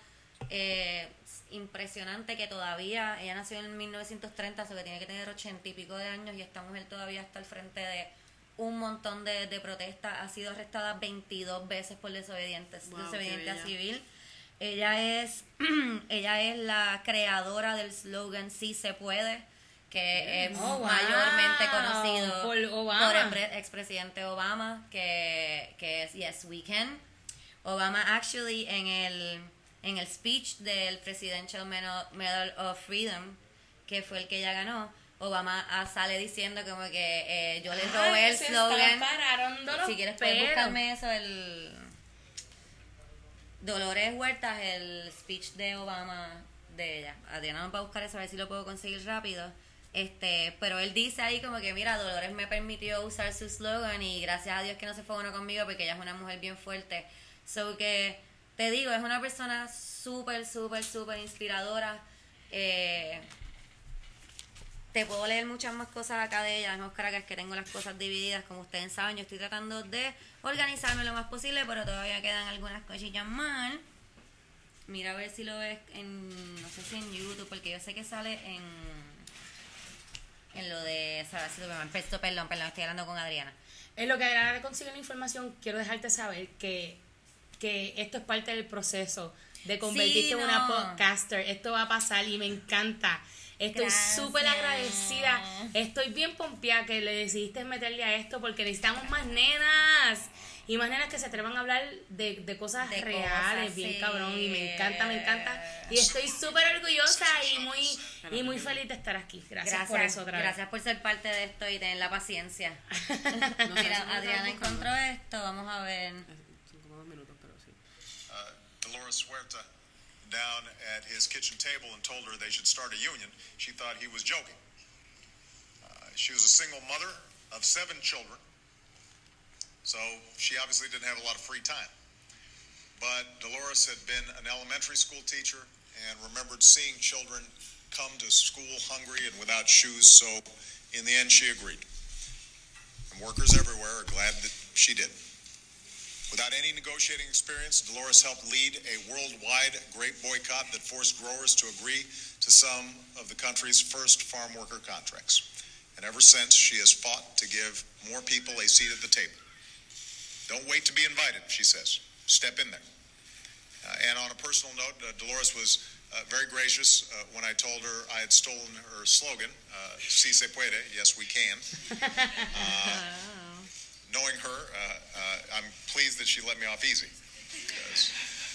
eh, impresionante que todavía, ella nació en 1930, so que tiene que tener ochenta y pico de años y esta mujer todavía está al frente de un montón de, de protestas, ha sido arrestada 22 veces por desobedientes, Wow, desobediencia civil. Ella es, ella es la creadora del slogan Sí se puede, que es Oh, wow. mayormente conocido Por Obama. por el pre- expresidente Obama, que, que es Yes We Can. Obama actually en el, en el speech del Presidential Medal, of Freedom, que fue el que ella ganó, Obama ah, sale diciendo como que eh, yo le Ay, robé el slogan. Si quieres puedes buscarme eso, el Dolores Huertas, el speech de Obama de ella. Adriana nos va a buscar eso a ver si lo puedo conseguir rápido. Este, pero él dice ahí como que mira, Dolores me permitió usar su slogan y gracias a Dios que no se fue uno conmigo porque ella es una mujer bien fuerte. So que te digo, es una persona súper, súper, súper inspiradora. Eh, te puedo leer muchas más cosas acá de ella, no cara que tengo las cosas divididas, como ustedes saben, yo estoy tratando de organizarme lo más posible, pero todavía quedan algunas cosillas mal. Mira a ver si lo ves en, no sé si en YouTube, porque yo sé que sale en, en lo de Sarah Silverman. Perdón, perdón, perdón, estoy hablando con Adriana. En lo que Adriana consigue la información, quiero dejarte saber que, que esto es parte del proceso de convertirte Sí, en una no. podcaster. Esto va a pasar y me encanta. Estoy súper agradecida. Estoy bien pompeada que le decidiste meterle a esto porque necesitamos más nenas. Y más nenas que se atrevan a hablar de, de cosas De reales, cosas, bien sí. cabrón. Y me encanta, me encanta. Y estoy súper orgullosa y muy, y muy feliz de estar aquí. Gracias, Gracias, por eso otra vez. gracias por ser parte de esto y tener la paciencia. No Mira, Adriana encontró esto, vamos a ver. Uh, Dolores down at his kitchen table and told her they should start a union, she thought he was joking. Uh, she was a single mother of seven children, so she obviously didn't have a lot of free time. But Dolores had been an elementary school teacher and remembered seeing children come to school hungry and without shoes, so in the end she agreed. And workers everywhere are glad that she did. Without any negotiating experience, Dolores helped lead a worldwide grape boycott that forced growers to agree to some of the country's first farm worker contracts. And ever since, she has fought to give more people a seat at the table. Don't wait to be invited, she says. Step in there. Uh, and on a personal note, uh, Dolores was uh, very gracious uh, when I told her I had stolen her slogan, uh, Si se puede, yes, we can. knowing her, uh, uh, I'm pleased that she let me off easy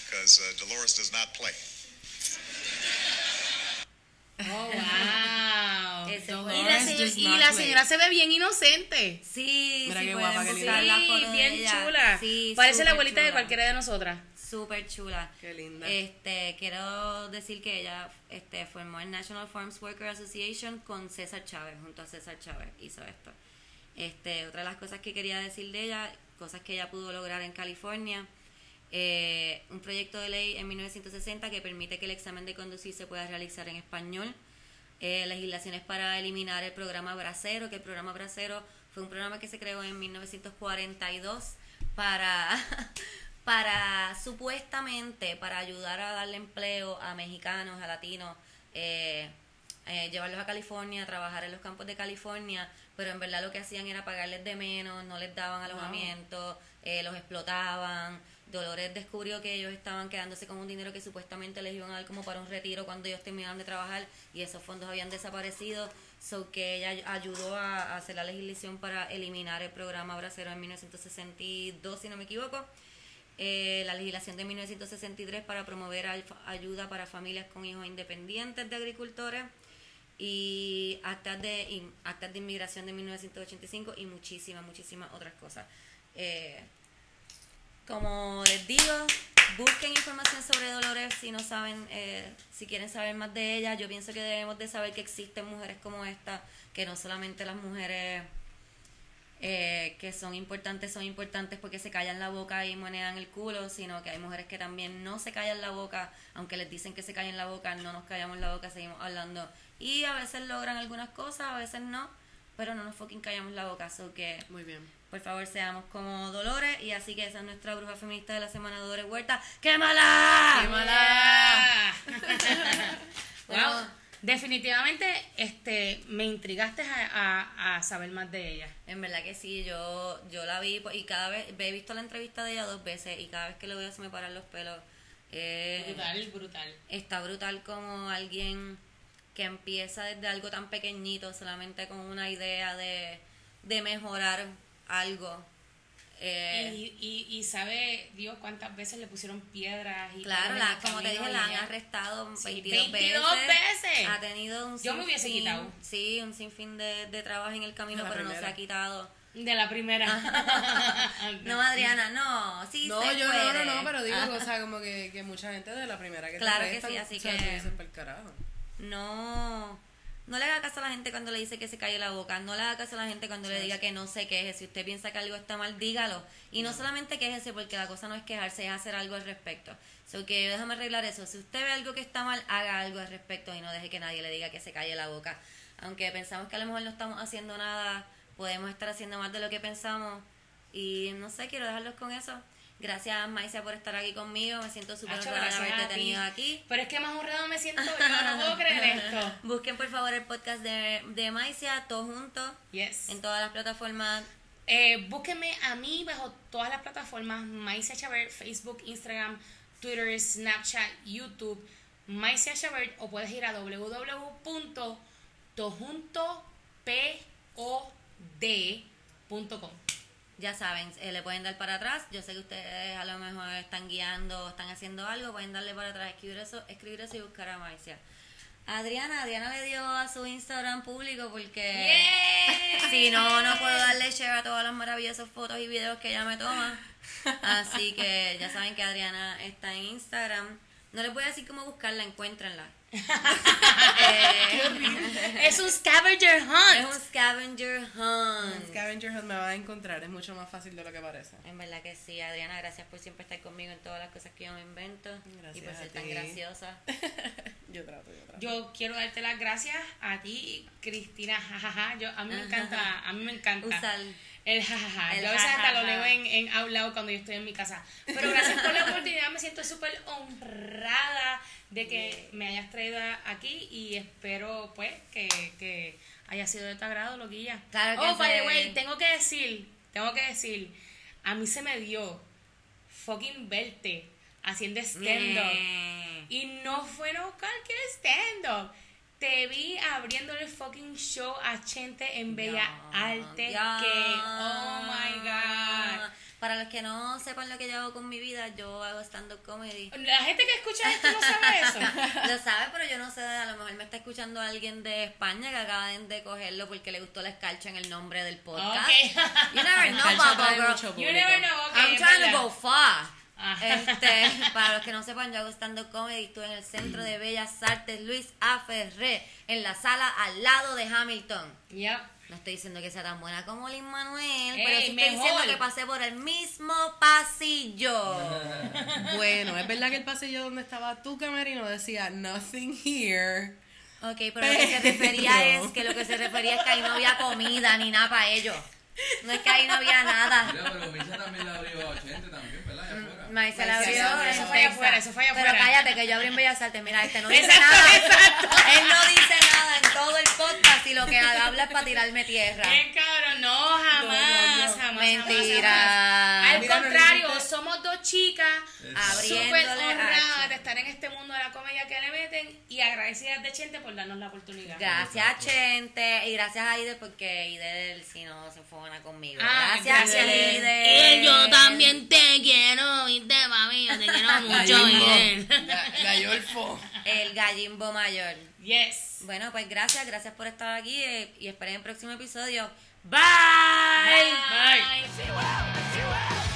because uh, Dolores does not play. Oh, wow. Dolores. Y la, señora, y la señora se ve bien inocente. Sí, Mira sí, qué guapa, buscar linda. la Sí, foto de bien ella. chula. Sí, Parece la abuelita de chula. cualquiera de nosotras. Súper chula. Qué linda. Este, quiero decir que ella este, formó el National Farms Worker Association con César Chávez, junto a César Chávez hizo esto. Este, otra de las cosas que quería decir de ella, cosas que ella pudo lograr en California, eh, un proyecto de ley en 1960 que permite que el examen de conducir se pueda realizar en español, eh, legislaciones para eliminar el programa Bracero, que el programa Bracero fue un programa que se creó en 1942 para, para supuestamente para ayudar a darle empleo a mexicanos, a latinos, eh, eh, llevarlos a California, trabajar en los campos de California, pero en verdad lo que hacían era pagarles de menos, no les daban alojamiento, eh, los explotaban. Dolores descubrió que ellos estaban quedándose con un dinero que supuestamente les iban a dar como para un retiro cuando ellos terminaron de trabajar y esos fondos habían desaparecido. So que ella ay- ayudó a, a hacer la legislación para eliminar el programa Bracero en 1962, si no me equivoco. Eh, la legislación de 1963 para promover ay- ayuda para familias con hijos independientes de agricultores y actas de, actas de inmigración de 1985 y muchísimas, muchísimas otras cosas. Eh, como les digo, busquen información sobre Dolores si no saben, eh, si quieren saber más de ella. Yo pienso que debemos de saber que existen mujeres como esta, que no solamente las mujeres eh, que son importantes son importantes porque se callan la boca y monedan el culo, sino que hay mujeres que también no se callan la boca, aunque les dicen que se callen la boca, no nos callamos la boca, seguimos hablando. Y a veces logran algunas cosas, a veces no, pero no nos fucking callamos la boca, so que Muy bien. por favor seamos como Dolores y así que esa es nuestra bruja feminista de la semana Dolores Huerta. ¡Quémala! ¡Quémala! Bueno. wow. Definitivamente este, me intrigaste a, a- a saber más de ella. En verdad que sí, yo, yo la vi y cada vez, he visto la entrevista de ella dos veces y cada vez que lo veo se me paran los pelos. Eh, Brutal, brutal. está brutal como alguien que empieza desde algo tan pequeñito, solamente con una idea de, de mejorar algo. Eh, Y, y, y sabe Dios cuántas veces le pusieron piedras y claro, la, como te dije, la han arrestado Sí, 22, 22 veces. Ha tenido un Yo me hubiese quitado. Sí, un sinfín de, de trabajo en el camino, La pero no se primera. ha quitado. De la primera. No, Adriana, no. Sí, No, se yo no, puede. no, no, pero digo, o sea, como que, que mucha gente de la primera que Claro te que sí, así o sea, que- tú dices, "Pa'l carajo. No, no le haga caso a la gente cuando le dice que se calle la boca. No le haga caso a la gente cuando le diga que no se queje. Si usted piensa que algo está mal, dígalo. Y no solamente quéjese, porque la cosa no es quejarse, es hacer algo al respecto. So que déjame arreglar eso. Si usted ve algo que está mal, haga algo al respecto y no deje que nadie le diga que se calle la boca. Aunque pensamos que a lo mejor no estamos haciendo nada, podemos estar haciendo más de lo que pensamos. Y no sé, quiero dejarlos con eso. Gracias, Maicia, por estar aquí conmigo. Me siento súper honrada de haberte tenido aquí. Pero es que más honrado me siento yo, no puedo creer esto. Busquen por favor el podcast de, de Maicia, todos juntos, Yes. en todas las plataformas. Eh, búsquenme a mí bajo todas las plataformas, Maicia Chabert, Facebook, Instagram, Twitter, Snapchat, YouTube, Maicia Chabert, o puedes ir a www.tojuntopod.com. Ya saben, eh, le pueden dar para atrás. Yo sé que ustedes a lo mejor están guiando o están haciendo algo, pueden darle para atrás, escribir eso, escribir eso y buscar a Maicia. Adriana, Adriana le dio a su Instagram público porque si no, no puedo darle share a todas las maravillosas fotos y videos que ella me toma. Así que ya saben que Adriana está en Instagram. No les voy a decir cómo buscarla, encuéntrenla. Eh, Es un scavenger Es hunt. un scavenger En hunt. Scavenger Hunt me va a encontrar, es mucho más fácil de lo que parece. En verdad que sí, Adriana, gracias por siempre estar conmigo en todas las cosas que yo me invento y Gracias por a ser tan graciosa. yo trato, yo trato. Yo quiero darte las gracias a ti, Cristina, jajaja. Yo, a mí me encanta, a mí me encanta. Usar. El jajaja. El yo a veces hasta lo leo en, en out loud cuando yo estoy en mi casa. Pero gracias por la oportunidad, me siento súper honrada de que me hayas traído aquí y espero pues que, que haya sido de tu agrado, loquilla. Claro que oh, by the way, tengo que decir, tengo que decir, a mí se me dio fucking verte haciendo stand-up. Y no fue no cualquier stand-up. Te vi abriendo el fucking show a Chente en Bella Arte. ya. Que, oh my god. Para los que no sepan lo que yo hago con mi vida, yo hago stand-up comedy. La gente que escucha esto no sabe eso. Lo sabe, pero yo no sé, a lo mejor me está escuchando alguien de España que acaban de cogerlo porque le gustó la escarcha en el nombre del podcast. Ok. You never know, mucho You never know, ok, I'm trying to go far. Ah. Este, para los que no sepan, yo hago stand-up comedy. Estuve en el Centro de Bellas Artes Luis A. Ferré, en la sala al lado de Hamilton. Yep. No estoy diciendo que sea tan buena como Lin Manuel, Ey, pero sí estoy mejor. diciendo que pasé por el mismo pasillo. Bueno, es verdad que el pasillo donde estaba tu camerino decía nothing here. Ok, pero lo que se refería es que lo que se refería es que ahí no había comida ni nada para ellos. No es que ahí no había nada. Mira, pero Misha también la abrió a 80 también, ¿verdad? Allá afuera. Maíz se la abrió. la abrió. en Eso fue allá afuera, eso fue allá Pero afuera. cállate que yo abrí en Bellas Artes. Mira, este no dice Exacto, nada. exacto. Él no dice nada en todo el podcast y lo que habla es para tirarme tierra. Bien cabrón, no, jamás, jamás. Mentira. jamás. Al Mira, no contrario, somos dos chicas súper honradas de estar en este mundo de la comedia que le meten y agradecidas de Chente por darnos la oportunidad. Gracias, Chente. Y gracias a Ide porque Ide si no se fue conmigo. Ah, gracias, gracias, Ide. Y yo también te quiero, ¿viste, mami? Yo te quiero mucho, Ide. Gallolfo. El gallimbo mayor. Yes. Bueno, pues gracias, gracias por estar aquí eh, y esperen el próximo episodio. Bye. Bye. See